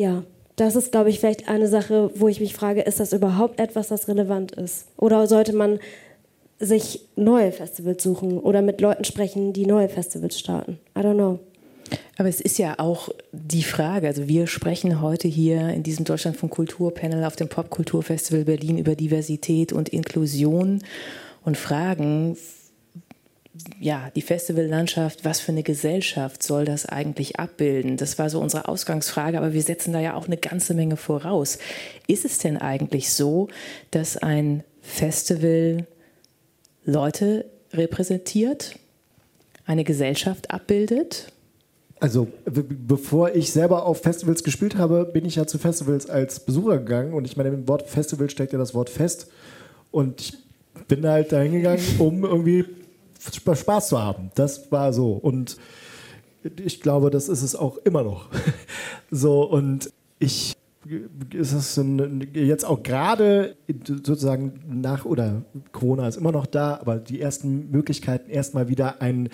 ja, das ist, glaube ich, vielleicht eine Sache, wo ich mich frage, ist das überhaupt etwas, das relevant ist? Oder sollte man sich neue Festivals suchen oder mit Leuten sprechen, die neue Festivals starten? I don't know. Aber es ist ja auch die Frage, also wir sprechen heute hier in diesem Deutschland von Kulturpanel auf dem Popkulturfestival Berlin über Diversität und Inklusion und fragen, ja, die Festivallandschaft, was für eine Gesellschaft soll das eigentlich abbilden? Das war so unsere Ausgangsfrage, aber wir setzen da ja auch eine ganze Menge voraus. Ist es denn eigentlich so, dass ein Festival Leute repräsentiert, eine Gesellschaft abbildet? Also, bevor ich selber auf Festivals gespielt habe, bin ich ja zu Festivals als Besucher gegangen und ich meine, im Wort Festival steckt ja das Wort Fest und ich bin halt da hingegangen, um irgendwie Spaß zu haben. Das war so. Und ich glaube, das ist es auch immer noch. so, und ich ist es jetzt auch gerade sozusagen nach oder Corona ist immer noch da, aber die ersten Möglichkeiten erstmal wieder ein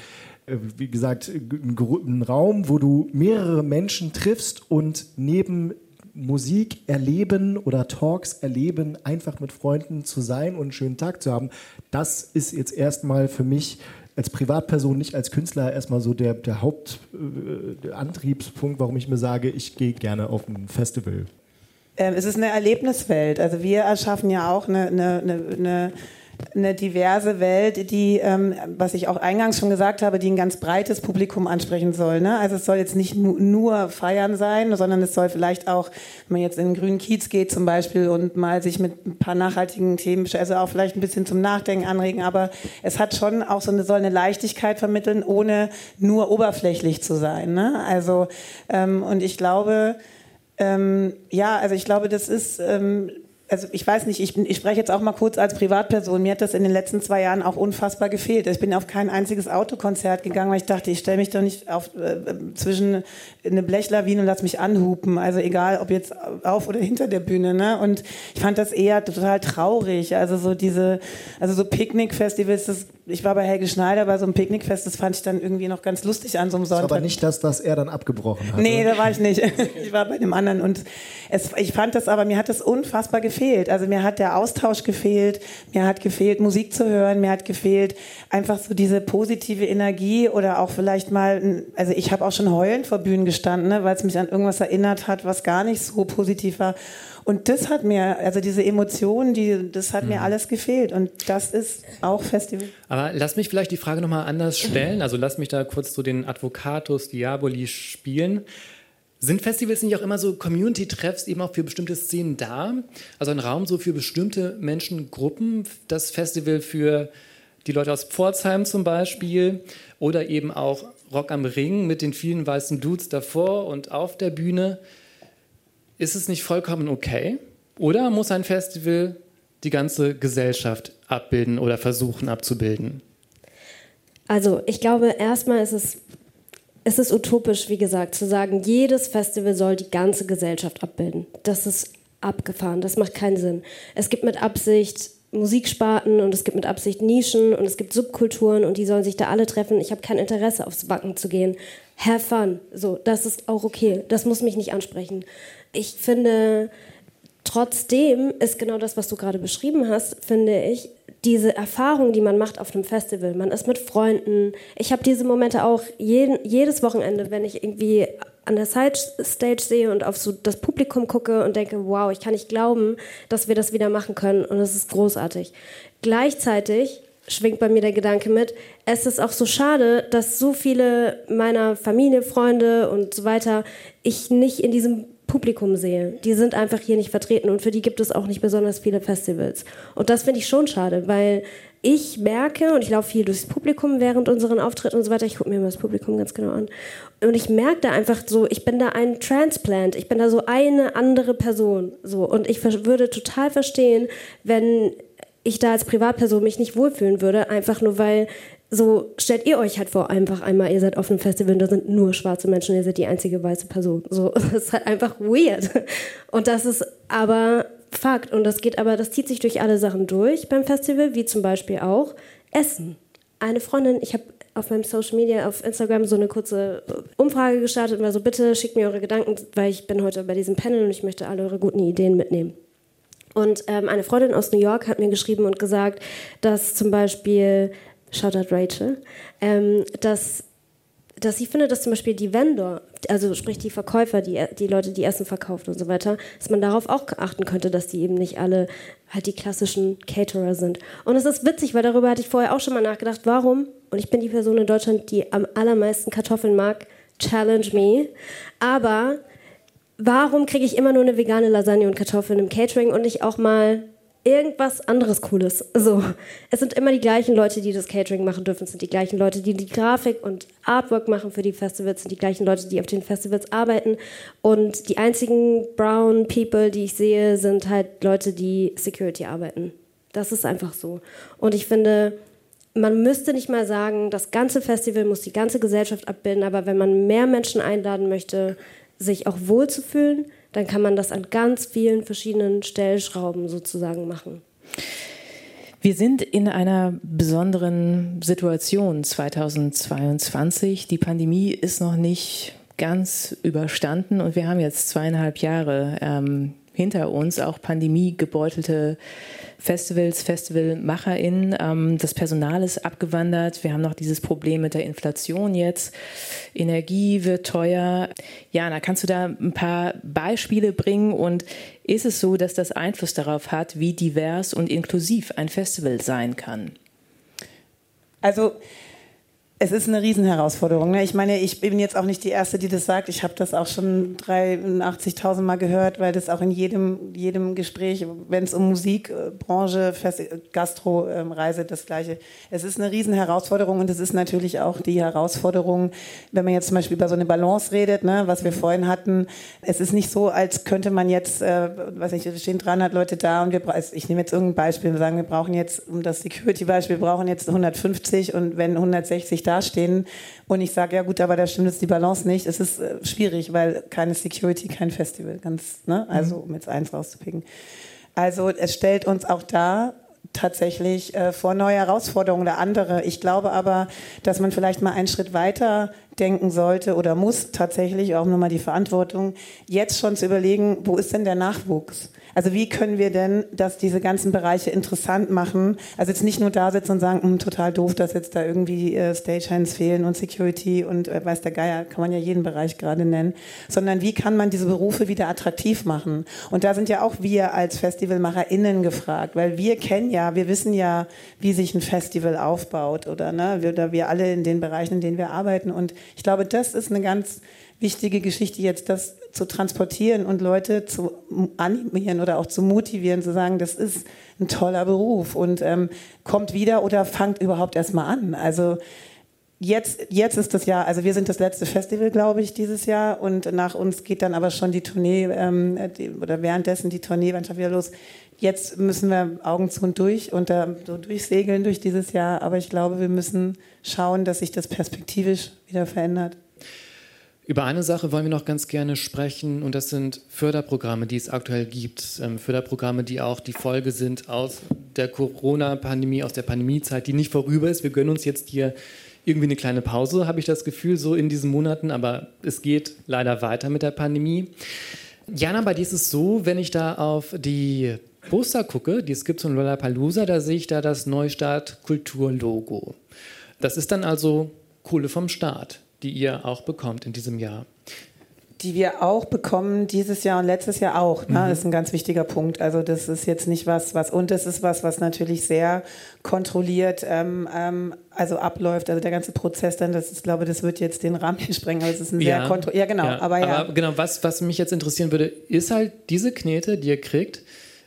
wie gesagt ein Raum, wo du mehrere Menschen triffst und neben Musik erleben oder Talks erleben, einfach mit Freunden zu sein und einen schönen Tag zu haben, das ist jetzt erstmal für mich als Privatperson, nicht als Künstler, erstmal so der, der Hauptantriebspunkt, äh, warum ich mir sage, ich gehe gerne auf ein Festival. Ähm, es ist eine Erlebniswelt. Also wir erschaffen ja auch eine, eine, eine, eine eine diverse Welt, die, ähm, was ich auch eingangs schon gesagt habe, die ein ganz breites Publikum ansprechen soll. Ne? Also es soll jetzt nicht nu nur Feiern sein, sondern es soll vielleicht auch, wenn man jetzt in den grünen Kiez geht zum Beispiel und mal sich mit ein paar nachhaltigen Themen, also auch vielleicht ein bisschen zum Nachdenken anregen, aber es hat schon auch so eine, soll eine Leichtigkeit vermitteln, ohne nur oberflächlich zu sein. Ne? Also, ähm, und ich glaube, ähm, ja, also ich glaube, das ist, ähm, also ich weiß nicht, ich, ich, spreche jetzt auch mal kurz als Privatperson. Mir hat das in den letzten zwei Jahren auch unfassbar gefehlt. Ich bin auf kein einziges Autokonzert gegangen, weil ich dachte, ich stelle mich doch nicht auf, äh, zwischen eine Blechlawine und lass mich anhupen. Also egal, ob jetzt auf oder hinter der Bühne. Ne? Und ich fand das eher total traurig. Also so diese, also so Picknickfestivals, das ich war bei Helge Schneider bei so einem Picknickfest, das fand ich dann irgendwie noch ganz lustig an so einem Sonntag. Aber nicht das, dass er dann abgebrochen hat. Nee, da war ich nicht. Ich war bei dem anderen und es, ich fand das aber, mir hat das unfassbar gefehlt. Also mir hat der Austausch gefehlt, mir hat gefehlt, Musik zu hören, mir hat gefehlt, einfach so diese positive Energie oder auch vielleicht mal, also ich habe auch schon heulend vor Bühnen gestanden, ne, weil es mich an irgendwas erinnert hat, was gar nicht so positiv war. Und das hat mir, also diese Emotionen, die, das hat mhm. mir alles gefehlt. Und das ist auch Festival. Aber lass mich vielleicht die Frage nochmal anders stellen. Also lass mich da kurz so den Advocatus Diaboli spielen. Sind Festivals nicht auch immer so Community-Treffs eben auch für bestimmte Szenen da? Also ein Raum so für bestimmte Menschengruppen, das Festival für die Leute aus Pforzheim zum Beispiel oder eben auch Rock am Ring mit den vielen weißen Dudes davor und auf der Bühne ist es nicht vollkommen okay? Oder muss ein Festival die ganze Gesellschaft abbilden oder versuchen abzubilden? Also ich glaube, erstmal ist es, es ist utopisch, wie gesagt, zu sagen, jedes Festival soll die ganze Gesellschaft abbilden. Das ist abgefahren. Das macht keinen Sinn. Es gibt mit Absicht Musiksparten und es gibt mit Absicht Nischen und es gibt Subkulturen und die sollen sich da alle treffen. Ich habe kein Interesse, aufs Backen zu gehen. Have fun. So, das ist auch okay. Das muss mich nicht ansprechen. Ich finde, trotzdem ist genau das, was du gerade beschrieben hast, finde ich, diese Erfahrung, die man macht auf einem Festival. Man ist mit Freunden. Ich habe diese Momente auch jeden, jedes Wochenende, wenn ich irgendwie an der Side-Stage sehe und auf so das Publikum gucke und denke, wow, ich kann nicht glauben, dass wir das wieder machen können und es ist großartig. Gleichzeitig schwingt bei mir der Gedanke mit, es ist auch so schade, dass so viele meiner Familie, Freunde und so weiter ich nicht in diesem Publikum sehe. Die sind einfach hier nicht vertreten und für die gibt es auch nicht besonders viele Festivals. Und das finde ich schon schade, weil ich merke, und ich laufe viel durchs Publikum während unseren Auftritten und so weiter, ich gucke mir immer das Publikum ganz genau an, und ich merke da einfach so, ich bin da ein Transplant, ich bin da so eine andere Person. So. Und ich würde total verstehen, wenn ich da als Privatperson mich nicht wohlfühlen würde, einfach nur weil so stellt ihr euch halt vor, einfach einmal, ihr seid auf einem Festival und da sind nur schwarze Menschen, ihr seid die einzige weiße Person. So, das ist halt einfach weird. Und das ist aber Fakt. Und das geht aber, das zieht sich durch alle Sachen durch beim Festival, wie zum Beispiel auch Essen. Eine Freundin, ich habe auf meinem Social Media, auf Instagram so eine kurze Umfrage gestartet und war so, bitte schickt mir eure Gedanken, weil ich bin heute bei diesem Panel und ich möchte alle eure guten Ideen mitnehmen. Und ähm, eine Freundin aus New York hat mir geschrieben und gesagt, dass zum Beispiel, Shoutout Rachel, ähm, dass dass sie findet, dass zum Beispiel die Vendor, also sprich die Verkäufer, die, die Leute, die Essen verkaufen und so weiter, dass man darauf auch achten könnte, dass die eben nicht alle halt die klassischen Caterer sind. Und es ist witzig, weil darüber hatte ich vorher auch schon mal nachgedacht, warum, und ich bin die Person in Deutschland, die am allermeisten Kartoffeln mag, challenge me, aber warum kriege ich immer nur eine vegane Lasagne und Kartoffeln im Catering und nicht auch mal irgendwas anderes Cooles. So, es sind immer die gleichen Leute, die das Catering machen dürfen. Es sind die gleichen Leute, die die Grafik und Artwork machen für die Festivals. Es sind die gleichen Leute, die auf den Festivals arbeiten. Und die einzigen Brown People, die ich sehe, sind halt Leute, die Security arbeiten. Das ist einfach so. Und ich finde, man müsste nicht mal sagen, das ganze Festival muss die ganze Gesellschaft abbilden, aber wenn man mehr Menschen einladen möchte, sich auch wohlzufühlen, dann kann man das an ganz vielen verschiedenen Stellschrauben sozusagen machen. Wir sind in einer besonderen Situation 2022. Die Pandemie ist noch nicht ganz überstanden und wir haben jetzt zweieinhalb Jahre ähm, hinter uns, auch pandemiegebeutelte Festivals, FestivalmacherInnen. Ähm, das Personal ist abgewandert. Wir haben noch dieses Problem mit der Inflation jetzt. Energie wird teuer. Jana, kannst du da ein paar Beispiele bringen? Und ist es so, dass das Einfluss darauf hat, wie divers und inklusiv ein Festival sein kann? Also es ist eine Riesenherausforderung. Ne? Ich meine, ich bin jetzt auch nicht die Erste, die das sagt. Ich habe das auch schon 83.000 Mal gehört, weil das auch in jedem, jedem Gespräch, wenn es um Musikbranche, Gastro-Reise, das Gleiche. Es ist eine Riesenherausforderung und es ist natürlich auch die Herausforderung, wenn man jetzt zum Beispiel über so eine Balance redet, ne, was wir vorhin hatten. Es ist nicht so, als könnte man jetzt, äh, weiß nicht, es stehen 300 Leute da und wir, ich nehme jetzt irgendein Beispiel, wir sagen, wir brauchen jetzt, um das Security-Beispiel, wir brauchen jetzt 150 und wenn 160 dastehen und ich sage, ja gut, aber da stimmt jetzt die Balance nicht. Es ist äh, schwierig, weil keine Security, kein Festival, ganz, ne? Also, um jetzt eins rauszupicken. Also, es stellt uns auch da tatsächlich äh, vor neue Herausforderungen oder andere. Ich glaube aber, dass man vielleicht mal einen Schritt weiter denken sollte oder muss tatsächlich auch nochmal die Verantwortung, jetzt schon zu überlegen, wo ist denn der Nachwuchs? Also wie können wir denn, dass diese ganzen Bereiche interessant machen? Also jetzt nicht nur da sitzen und sagen, hm, total doof, dass jetzt da irgendwie äh, Stagehands fehlen und Security und äh, weiß der Geier, kann man ja jeden Bereich gerade nennen, sondern wie kann man diese Berufe wieder attraktiv machen? Und da sind ja auch wir als FestivalmacherInnen gefragt, weil wir kennen ja, wir wissen ja, wie sich ein Festival aufbaut oder, ne, wir, oder wir alle in den Bereichen, in denen wir arbeiten. Und ich glaube, das ist eine ganz wichtige Geschichte jetzt, das zu transportieren und Leute zu animieren oder auch zu motivieren, zu sagen, das ist ein toller Beruf und ähm, kommt wieder oder fangt überhaupt erstmal an. Also jetzt, jetzt ist das Jahr, also wir sind das letzte Festival, glaube ich, dieses Jahr und nach uns geht dann aber schon die Tournee ähm, die, oder währenddessen die Tourneemannschaft wieder los. Jetzt müssen wir Augen zu und durch und da so durchsegeln durch dieses Jahr, aber ich glaube, wir müssen schauen, dass sich das perspektivisch wieder verändert. Über eine Sache wollen wir noch ganz gerne sprechen und das sind Förderprogramme, die es aktuell gibt. Ähm, Förderprogramme, die auch die Folge sind aus der Corona-Pandemie, aus der Pandemiezeit, die nicht vorüber ist. Wir gönnen uns jetzt hier irgendwie eine kleine Pause, habe ich das Gefühl, so in diesen Monaten, aber es geht leider weiter mit der Pandemie. Jana, bei dir ist es so, wenn ich da auf die Poster gucke, die es gibt von Lollapalooza, da sehe ich da das Neustart Kultur-Logo. Das ist dann also Kohle vom Staat die ihr auch bekommt in diesem Jahr. Die wir auch bekommen dieses Jahr und letztes Jahr auch. Ne? Mhm. Das ist ein ganz wichtiger Punkt. Also das ist jetzt nicht was, was und das ist was, was natürlich sehr kontrolliert ähm, ähm, also abläuft. Also der ganze Prozess dann, das ist, glaube, das wird jetzt den Rahmen sprengen. Aber es ist ein ja, sehr kontrolliert. Ja, genau. Ja. Aber, ja. aber genau, was, was mich jetzt interessieren würde, ist halt diese Knete, die ihr kriegt,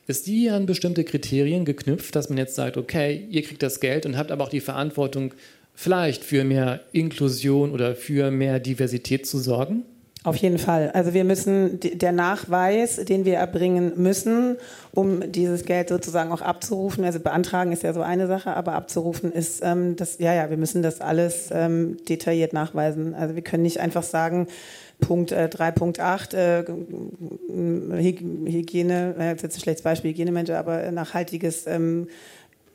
ist die an bestimmte Kriterien geknüpft, dass man jetzt sagt, okay, ihr kriegt das Geld und habt aber auch die Verantwortung vielleicht für mehr Inklusion oder für mehr Diversität zu sorgen? Auf jeden Fall. Also wir müssen, der Nachweis, den wir erbringen müssen, um dieses Geld sozusagen auch abzurufen, also beantragen ist ja so eine Sache, aber abzurufen ist ähm, das, ja, ja, wir müssen das alles ähm, detailliert nachweisen. Also wir können nicht einfach sagen, Punkt äh, 3.8, äh, Hygiene, äh, jetzt ein schlechtes Beispiel, Hygienemensch, aber nachhaltiges ähm,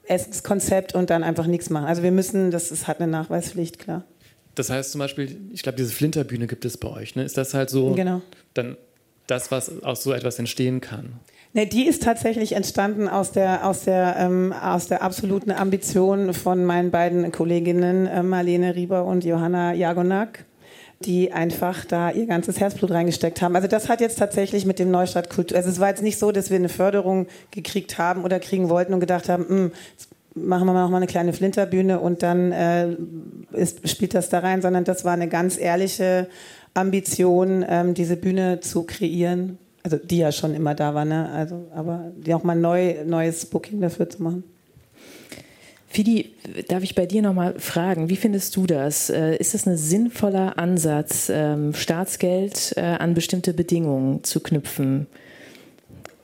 Essenskonzept und dann einfach nichts machen. Also wir müssen, das ist, hat eine Nachweispflicht, klar. Das heißt zum Beispiel, ich glaube, diese Flinterbühne gibt es bei euch. Ne? Ist das halt so genau. dann das, was aus so etwas entstehen kann? Ne, die ist tatsächlich entstanden aus der, aus der, ähm, aus der absoluten Ambition von meinen beiden Kolleginnen äh, Marlene Rieber und Johanna Jagonak die einfach da ihr ganzes Herzblut reingesteckt haben. Also das hat jetzt tatsächlich mit dem Neustart Kultur, also es war jetzt nicht so, dass wir eine Förderung gekriegt haben oder kriegen wollten und gedacht haben, hm, machen wir mal noch mal eine kleine Flinterbühne und dann äh, ist, spielt das da rein, sondern das war eine ganz ehrliche Ambition, ähm, diese Bühne zu kreieren. Also die ja schon immer da war, ne? Also, aber die auch mal neu, neues Booking dafür zu machen. Fidi, darf ich bei dir nochmal fragen, wie findest du das? Äh, ist es ein sinnvoller Ansatz, ähm, Staatsgeld äh, an bestimmte Bedingungen zu knüpfen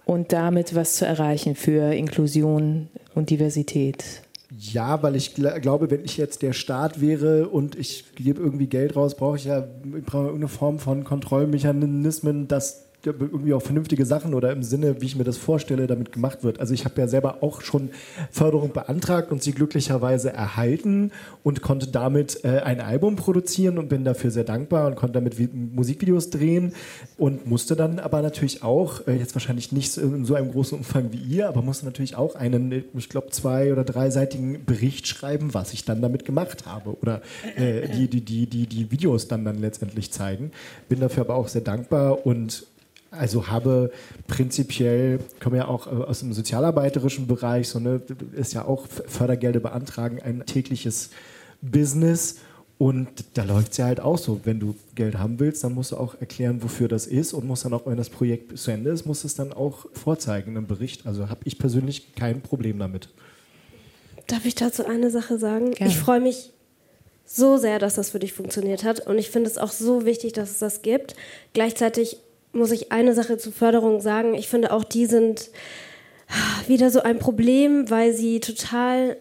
und damit was zu erreichen für Inklusion und Diversität? Ja, weil ich gl glaube, wenn ich jetzt der Staat wäre und ich gebe irgendwie Geld raus, brauche ich ja brauche irgendeine Form von Kontrollmechanismen, dass irgendwie auch vernünftige Sachen oder im Sinne, wie ich mir das vorstelle, damit gemacht wird. Also ich habe ja selber auch schon Förderung beantragt und sie glücklicherweise erhalten und konnte damit äh, ein Album produzieren und bin dafür sehr dankbar und konnte damit Musikvideos drehen und musste dann aber natürlich auch, äh, jetzt wahrscheinlich nicht in so einem großen Umfang wie ihr, aber musste natürlich auch einen, ich glaube, zwei- oder dreiseitigen Bericht schreiben, was ich dann damit gemacht habe oder äh, die, die, die, die, die Videos dann, dann letztendlich zeigen. Bin dafür aber auch sehr dankbar und also habe prinzipiell, komme ja auch äh, aus dem sozialarbeiterischen Bereich, so ne, ist ja auch Fördergelder beantragen ein tägliches Business. Und da läuft es ja halt auch so. Wenn du Geld haben willst, dann musst du auch erklären, wofür das ist und musst dann auch, wenn das Projekt zu Ende ist, musst du es dann auch vorzeigen im Bericht. Also habe ich persönlich kein Problem damit. Darf ich dazu eine Sache sagen? Gerne. Ich freue mich so sehr, dass das für dich funktioniert hat. Und ich finde es auch so wichtig, dass es das gibt. Gleichzeitig muss ich eine Sache zur Förderung sagen. Ich finde auch, die sind wieder so ein Problem, weil sie total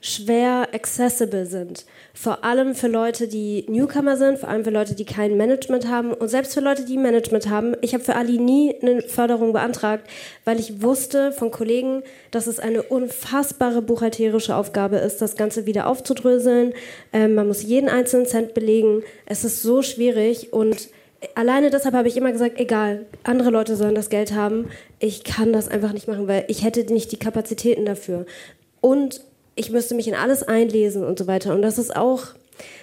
schwer accessible sind. Vor allem für Leute, die Newcomer sind, vor allem für Leute, die kein Management haben und selbst für Leute, die Management haben. Ich habe für Ali nie eine Förderung beantragt, weil ich wusste von Kollegen, dass es eine unfassbare buchhalterische Aufgabe ist, das Ganze wieder aufzudröseln. Ähm, man muss jeden einzelnen Cent belegen. Es ist so schwierig und alleine deshalb habe ich immer gesagt, egal, andere Leute sollen das Geld haben. Ich kann das einfach nicht machen, weil ich hätte nicht die Kapazitäten dafür. Und ich müsste mich in alles einlesen und so weiter. Und das ist auch,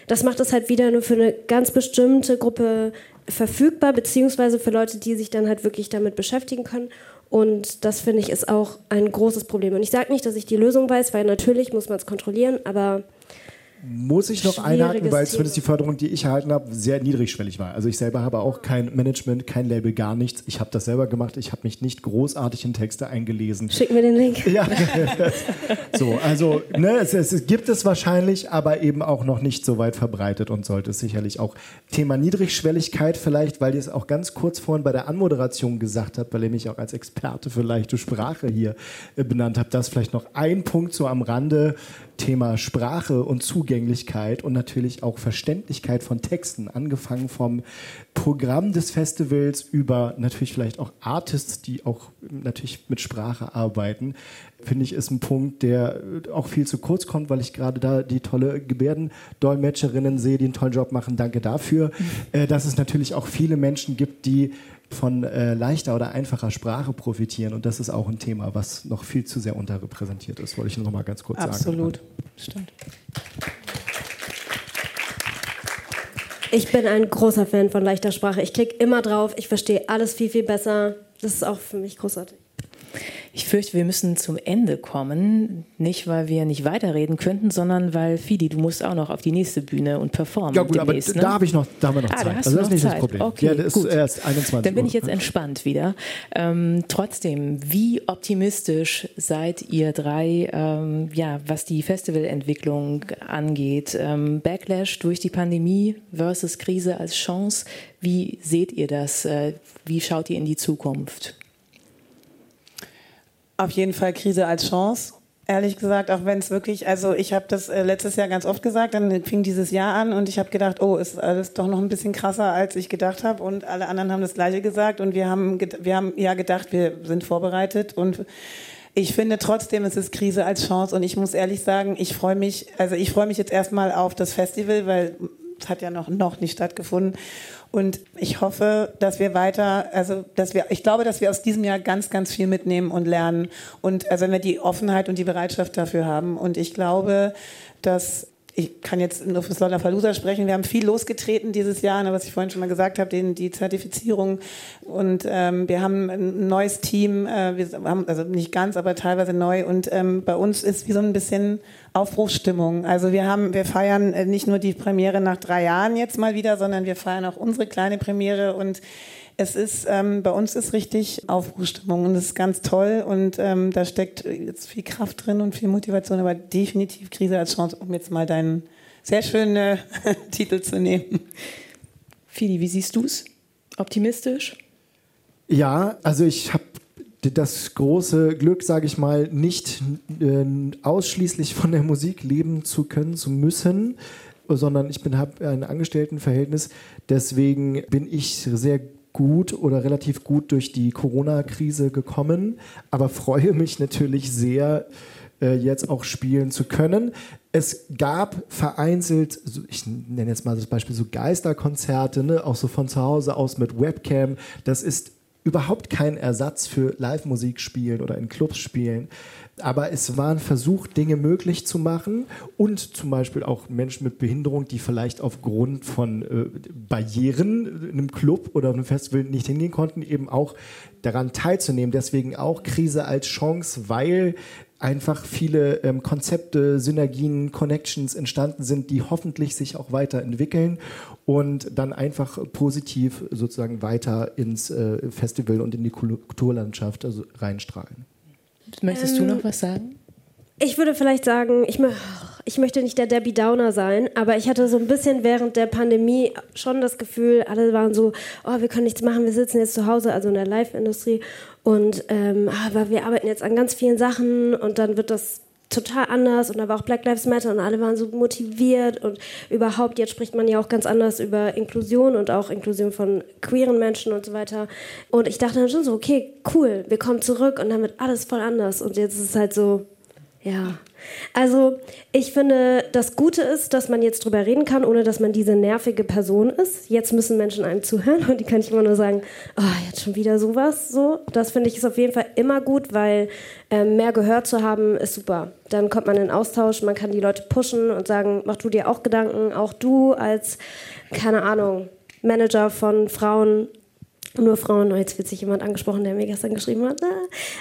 das macht es halt wieder nur für eine ganz bestimmte Gruppe verfügbar, beziehungsweise für Leute, die sich dann halt wirklich damit beschäftigen können. Und das finde ich ist auch ein großes Problem. Und ich sage nicht, dass ich die Lösung weiß, weil natürlich muss man es kontrollieren, aber muss ich noch einhaken, weil zumindest die Förderung, die ich erhalten habe, sehr niedrigschwellig war. Also ich selber habe auch kein Management, kein Label, gar nichts. Ich habe das selber gemacht. Ich habe mich nicht großartig in Texte eingelesen. Schick mir den Link. Ja. so, also ne, es, es, gibt es wahrscheinlich, aber eben auch noch nicht so weit verbreitet und sollte es sicherlich auch. Thema Niedrigschwelligkeit vielleicht, weil ihr es auch ganz kurz vorhin bei der Anmoderation gesagt habt, weil ihr mich auch als Experte für leichte Sprache hier äh, benannt habt. Das vielleicht noch ein Punkt so am Rande Thema Sprache und Zugänglichkeit und natürlich auch Verständlichkeit von Texten, angefangen vom Programm des Festivals über natürlich vielleicht auch Artists, die auch natürlich mit Sprache arbeiten, finde ich, ist ein Punkt, der auch viel zu kurz kommt, weil ich gerade da die tolle Gebärdendolmetscherinnen sehe, die einen tollen Job machen. Danke dafür. Mhm. Äh, dass es natürlich auch viele Menschen gibt, die von äh, leichter oder einfacher Sprache profitieren. Und das ist auch ein Thema, was noch viel zu sehr unterrepräsentiert ist, wollte ich noch mal ganz kurz Absolut. sagen. Absolut, stimmt. Ich bin ein großer Fan von leichter Sprache. Ich klicke immer drauf, ich verstehe alles viel, viel besser. Das ist auch für mich großartig. Ich fürchte, wir müssen zum Ende kommen. Nicht, weil wir nicht weiterreden könnten, sondern weil, Fidi, du musst auch noch auf die nächste Bühne und performen. Ja, gut, demnächst, aber ne? da habe ich noch, da haben wir noch ah, Zeit. Da hast also das ist nicht Zeit. das Problem. Okay, ja, das gut. ist erst 21 Dann bin ich Uhr. jetzt entspannt wieder. Ähm, trotzdem, wie optimistisch seid ihr drei, ähm, ja, was die Festivalentwicklung angeht? Ähm, Backlash durch die Pandemie versus Krise als Chance. Wie seht ihr das? Äh, wie schaut ihr in die Zukunft? Auf jeden Fall Krise als Chance. Ehrlich gesagt, auch wenn es wirklich, also ich habe das äh, letztes Jahr ganz oft gesagt, dann fing dieses Jahr an und ich habe gedacht, oh, ist alles doch noch ein bisschen krasser, als ich gedacht habe und alle anderen haben das Gleiche gesagt und wir haben, wir haben ja gedacht, wir sind vorbereitet. Und ich finde trotzdem, es ist Krise als Chance. Und ich muss ehrlich sagen, ich freue mich, also ich freue mich jetzt erstmal auf das Festival, weil es hat ja noch, noch nicht stattgefunden und ich hoffe, dass wir weiter, also dass wir, ich glaube, dass wir aus diesem Jahr ganz, ganz viel mitnehmen und lernen. Und also wenn wir die Offenheit und die Bereitschaft dafür haben. Und ich glaube, dass ich kann jetzt nur fürs Lollapalooza sprechen. Wir haben viel losgetreten dieses Jahr, ne, was ich vorhin schon mal gesagt habe, den, die Zertifizierung. Und ähm, wir haben ein neues Team, äh, wir haben, also nicht ganz, aber teilweise neu. Und ähm, bei uns ist wie so ein bisschen Aufbruchsstimmung. Also wir haben, wir feiern äh, nicht nur die Premiere nach drei Jahren jetzt mal wieder, sondern wir feiern auch unsere kleine Premiere und es ist, ähm, bei uns ist richtig Aufbruchstimmung und das ist ganz toll und ähm, da steckt jetzt viel Kraft drin und viel Motivation, aber definitiv Krise als Chance, um jetzt mal deinen sehr schönen äh, Titel zu nehmen. Fidi, wie siehst du es? Optimistisch? Ja, also ich habe das große Glück, sage ich mal, nicht äh, ausschließlich von der Musik leben zu können, zu müssen, sondern ich habe ein Angestelltenverhältnis. Deswegen bin ich sehr gut oder relativ gut durch die Corona-Krise gekommen, aber freue mich natürlich sehr, äh, jetzt auch spielen zu können. Es gab vereinzelt, ich nenne jetzt mal das Beispiel so Geisterkonzerte, ne, auch so von zu Hause aus mit Webcam. Das ist überhaupt kein Ersatz für Live-Musik spielen oder in Clubs spielen. Aber es war ein Versuch, Dinge möglich zu machen und zum Beispiel auch Menschen mit Behinderung, die vielleicht aufgrund von äh, Barrieren in einem Club oder einem Festival nicht hingehen konnten, eben auch daran teilzunehmen. Deswegen auch Krise als Chance, weil einfach viele ähm, Konzepte, Synergien, Connections entstanden sind, die hoffentlich sich auch weiterentwickeln und dann einfach positiv sozusagen weiter ins äh, Festival und in die Kulturlandschaft also reinstrahlen. Möchtest du noch was sagen? Ich würde vielleicht sagen, ich, ich, möchte nicht der Debbie Downer sein, aber ich hatte so ein bisschen während der Pandemie schon das Gefühl, alle waren so, oh, wir können nichts machen, wir sitzen jetzt zu Hause, also in der Live-Industrie und ähm, aber wir arbeiten jetzt an ganz vielen Sachen und dann wird das total anders und da war auch Black Lives Matter und alle waren so motiviert und überhaupt, jetzt spricht man ja auch ganz anders über Inklusion und auch Inklusion von queeren Menschen und so weiter. Und ich dachte dann schon so, okay, cool, wir kommen zurück und dann wird alles voll anders. Und jetzt ist es halt so, ja. Also ich finde, das Gute ist, dass man jetzt drüber reden kann, ohne dass man diese nervige Person ist. Jetzt müssen Menschen einem zuhören und die kann ich immer nur sagen, oh, jetzt schon wieder sowas. So, das finde ich ist auf jeden Fall immer gut, weil äh, mehr gehört zu haben ist super. Dann kommt man in Austausch, man kann die Leute pushen und sagen, mach du dir auch Gedanken, auch du als keine Ahnung Manager von Frauen nur Frauen, oh, jetzt wird sich jemand angesprochen, der mir gestern geschrieben hat.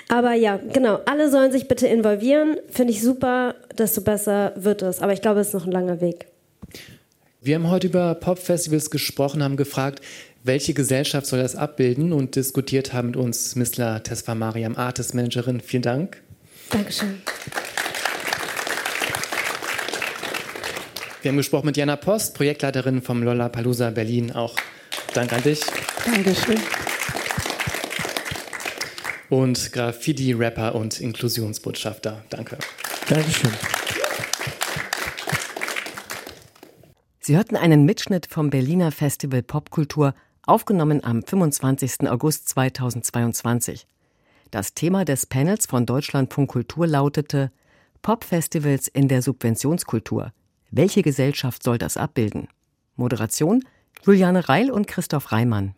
Aber ja, genau, alle sollen sich bitte involvieren. Finde ich super, desto besser wird es. Aber ich glaube, es ist noch ein langer Weg. Wir haben heute über Popfestivals gesprochen, haben gefragt, welche Gesellschaft soll das abbilden und diskutiert haben mit uns Missla Tesfa Mariam, Artist Managerin. Vielen Dank. Dankeschön. Wir haben gesprochen mit Jana Post, Projektleiterin vom Lollapalooza Berlin. Auch Dank an dich. Dankeschön. Und Graffiti-Rapper und Inklusionsbotschafter. Danke. Dankeschön. Sie hörten einen Mitschnitt vom Berliner Festival Popkultur, aufgenommen am 25. August 2022. Das Thema des Panels von Deutschlandfunk Kultur lautete Popfestivals in der Subventionskultur. Welche Gesellschaft soll das abbilden? Moderation Juliane Reil und Christoph Reimann.